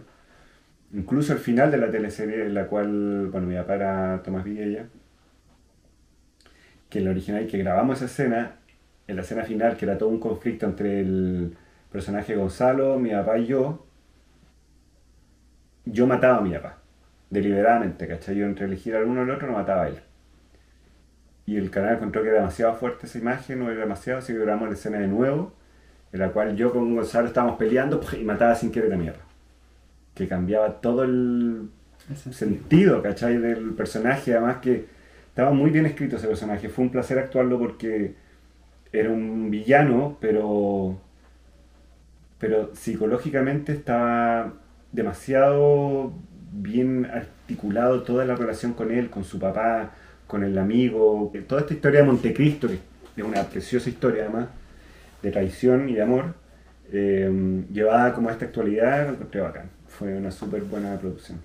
Incluso el final de la teleserie, en la cual, bueno, mi papá era Tomás Villa, que en la original que grabamos esa escena, en la escena final, que era todo un conflicto entre el personaje Gonzalo, mi papá y yo, yo mataba a mi papá, deliberadamente, ¿cachai? Yo entre elegir al uno o al otro no mataba a él. Y el canal encontró que era demasiado fuerte esa imagen, no era demasiado, así que grabamos la escena de nuevo, en la cual yo con Gonzalo estábamos peleando y mataba sin querer a mi papá. Que cambiaba todo el sentido, ¿cachai? Del personaje, además que estaba muy bien escrito ese personaje. Fue un placer actuarlo porque era un villano, pero, pero psicológicamente estaba demasiado bien articulado toda la relación con él, con su papá, con el amigo. Toda esta historia de Montecristo, que es una preciosa historia además, de traición y de amor, eh, llevada como a esta actualidad, lo bacán. Fue una súper buena producción.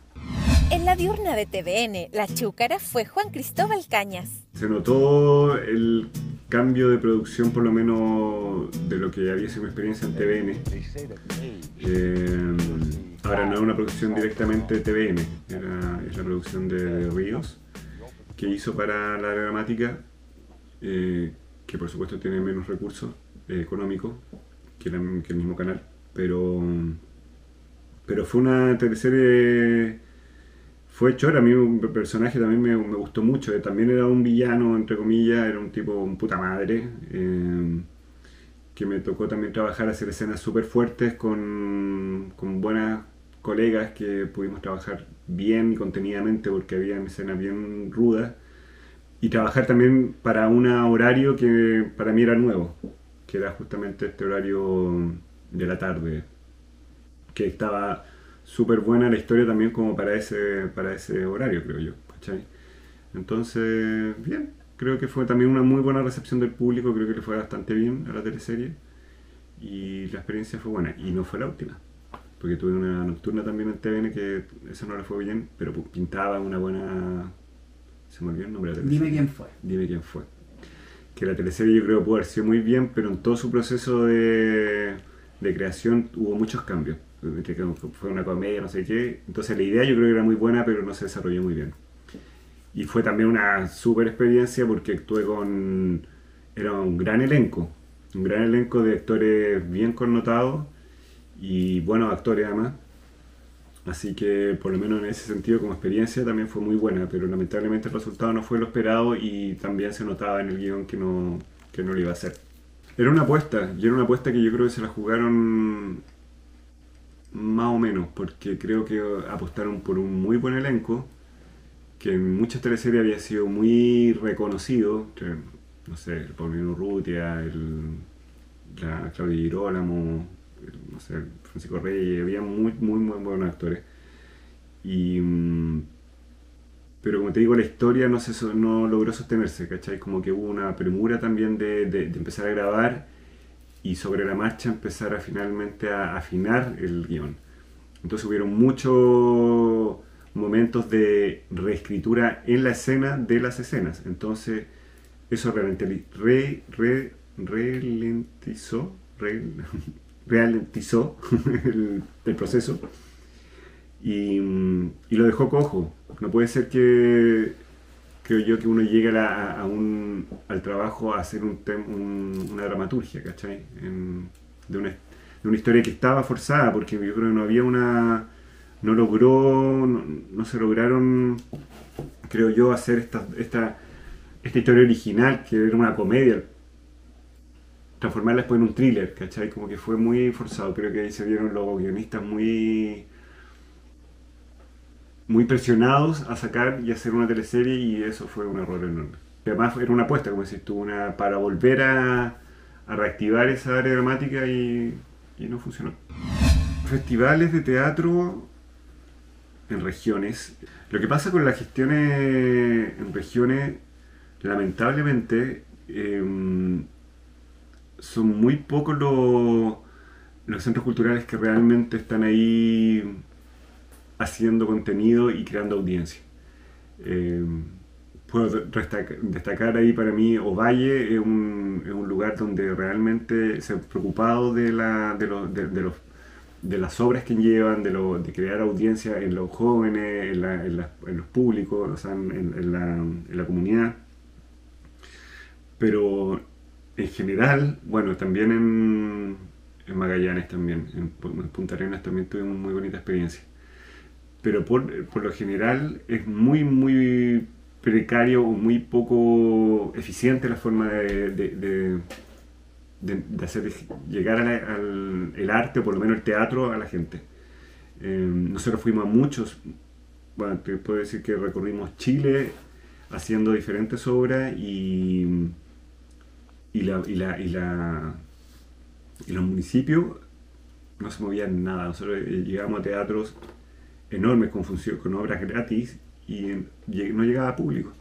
En la diurna de TVN, la chúcara fue Juan Cristóbal Cañas. Se notó el cambio de producción, por lo menos de lo que había sido mi experiencia en TVN. Eh, ahora no es una producción directamente de TVN, era, es la producción de Ríos, que hizo para la dramática, eh, que por supuesto tiene menos recursos eh, económicos que, que, el mismo canal, pero, pero fue una teleserie fue chora, a mí un personaje también me, gustó mucho, eh, también era un villano, entre comillas, era un tipo, un puta madre, eh, que me tocó también trabajar, hacer escenas súper fuertes con, con buenas colegas que pudimos trabajar bien y contenidamente porque había escenas bien rudas. Y trabajar también para un horario que para mí era nuevo, que era justamente este horario de la tarde, que estaba súper buena la historia también como para ese, para ese horario, creo yo. ¿cachai? Entonces, bien, creo que fue también una muy buena recepción del público, creo que le fue bastante bien a la teleserie y la experiencia fue buena y no fue la última. Porque tuve una nocturna también en TVN que eso no le fue bien, pero pintaba una buena... Se me olvidó el nombre de la teleserie. Dime quién fue. Dime quién fue. Que la teleserie yo creo pudo haber sido muy bien, pero en todo su proceso de, de creación hubo muchos cambios fue una comedia, no sé qué. Entonces la idea yo creo que era muy buena, pero no se desarrolló muy bien. Y fue también una super experiencia porque actué con... Era un gran elenco, un gran elenco de actores bien connotados y buenos actores además. Así que por lo menos en ese sentido como experiencia también fue muy buena, pero lamentablemente el resultado no fue lo esperado y también se notaba en el guion que no, que no lo iba a hacer. Era una apuesta, y era una apuesta que yo creo que se la jugaron más o menos, porque creo que apostaron por un muy buen elenco, que en muchas teleseries había sido muy reconocido, no sé, el Paulino Rutia, el, la Claudia Girolamo, no sé, Francisco Reyes, había muy, muy, muy buenos actores. Y, pero como te digo, la historia no, se, no logró sostenerse, ¿cachai? Como que hubo una premura también de, de empezar a grabar y sobre la marcha empezar a finalmente a afinar el guion. Entonces hubieron muchos momentos de reescritura en la escena de las escenas. Entonces eso re, re, ralentizó, ralentizó el, el, proceso y, y, lo dejó cojo. No puede ser que creo yo que uno llega a, un, al trabajo a hacer un, una dramaturgia, ¿cachai? de, una, de, una, historia que estaba forzada, porque yo creo que no había una... no logró, no, se lograron, creo yo, hacer esta, esta, esta historia original, que era una comedia, transformarla después en un thriller, ¿cachai? Como que fue muy forzado, creo que ahí se vieron los guionistas muy muy presionados a sacar y hacer una teleserie y eso fue un error enorme. Además era una apuesta, como decís tú, una, para volver a, reactivar esa área dramática y, y no funcionó. Festivales de teatro en regiones. Lo que pasa con las gestiones en regiones, lamentablemente, em, son muy pocos los, los centros culturales que realmente están ahí haciendo contenido y creando audiencia. Eh, puedo destacar ahí para mí Ovalle es un, es un lugar donde realmente se ha preocupado de, la, de, los, de, los, de las obras que llevan, de, lo, de crear audiencia en los jóvenes, en, los públicos, o sea, en, la, comunidad. Pero en general, bueno, también en, Magallanes también, en, Punta Arenas también tuvimos muy bonita experiencia. Pero por, lo general es muy, muy precario o muy poco eficiente la forma de de, hacer llegar al el arte, o por lo menos el teatro, a la gente. Eh, nosotros fuimos a muchos, bueno, te puedo decir que recorrimos Chile haciendo diferentes obras y, y, la, y, la, y, la, y los municipios no se movían nada. Nosotros eh, llegamos a teatros enormes con, con obras gratis y no llegaba público.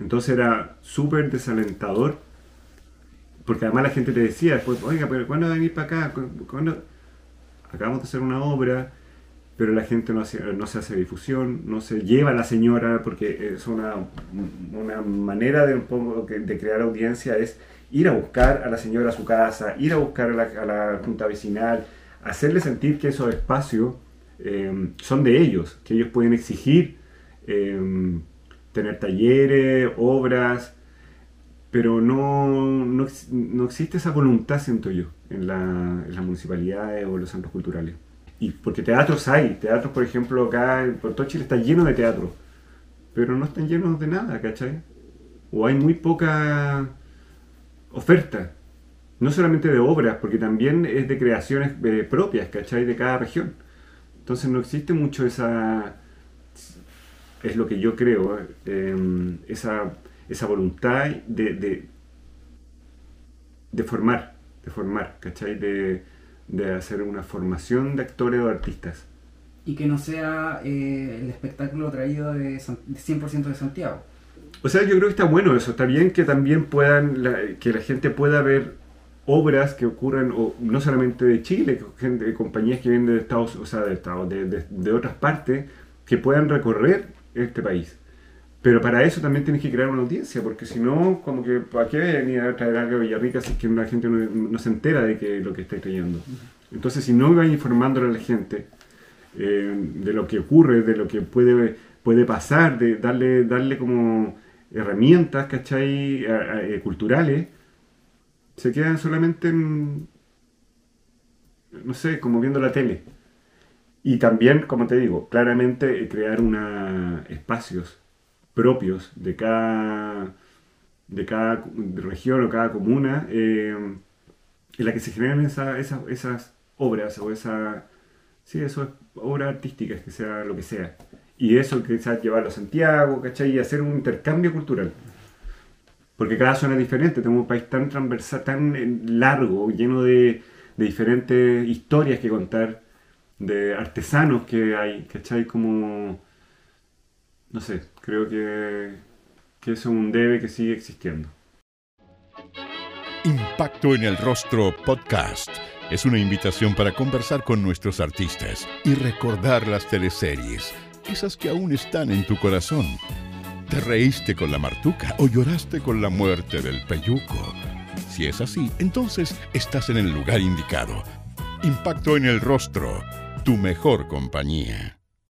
Entonces era súper desalentador porque además la gente te decía después, oiga, pero ¿cuándo a venir para acá? ¿Cuándo? Acabamos de hacer una obra, pero la gente no, hace, no se hace difusión, no se lleva a la señora, porque es una, una manera de, de crear audiencia, es ir a buscar a la señora a su casa, ir a buscar a la, junta vecinal, hacerle sentir que esos espacios eh, son de ellos, que ellos pueden exigir eh, tener talleres, obras, pero no, no, existe esa voluntad, siento yo, en, la, en, las municipalidades o los centros culturales. Y porque teatros hay, teatros, por ejemplo, acá en Puerto Chile está lleno de teatro, pero no están llenos de nada, ¿cachai? O hay muy poca oferta, no solamente de obras, porque también es de creaciones eh, propias, ¿cachai? De cada región. Entonces no existe mucho esa, es lo que yo creo, eh, esa esa voluntad de, de, formar, de formar, ¿cachai? De, hacer una formación de actores o artistas. Y que no sea eh, el espectáculo traído de, 100% de Santiago. O sea, yo creo que está bueno eso, está bien que también puedan, que la gente pueda ver obras que ocurran, o no solamente de Chile, gente, compañías que vienen de Estados, o sea, de, Estados, de, de otras partes, que puedan recorrer este país. Pero para eso también tienes que crear una audiencia, porque si no, como que, ¿para qué venir a traer algo a Villarrica si es que la gente no, se entera de que lo que está creyendo? Entonces, si no vas informándole a la gente eh, de lo que ocurre, de lo que puede, puede pasar, de darle, darle como herramientas, ¿cachai? Eh, culturales, se quedan solamente en, no sé, como viendo la tele. Y también, como te digo, claramente crear una espacios propios de cada, de cada región o cada comuna, eh, en la que se generan esas obras o esa, sí, eso, obras artísticas, que sea lo que sea. Y eso quizás llevarlo a Santiago, ¿cachai? Y hacer un intercambio cultural. Porque cada zona es diferente, tenemos un país tan transversal, tan eh, largo, lleno de, de diferentes historias que contar, de artesanos que hay, ¿cachai? Como no sé, creo que, que es un debe que sigue existiendo. Impacto en el Rostro Podcast es una invitación para conversar con nuestros artistas y recordar las teleseries, esas que aún están en tu corazón. ¿Te reíste con la martuca o lloraste con la muerte del peyuco? Si es así, entonces estás en el lugar indicado. Impacto en el Rostro, tu mejor compañía.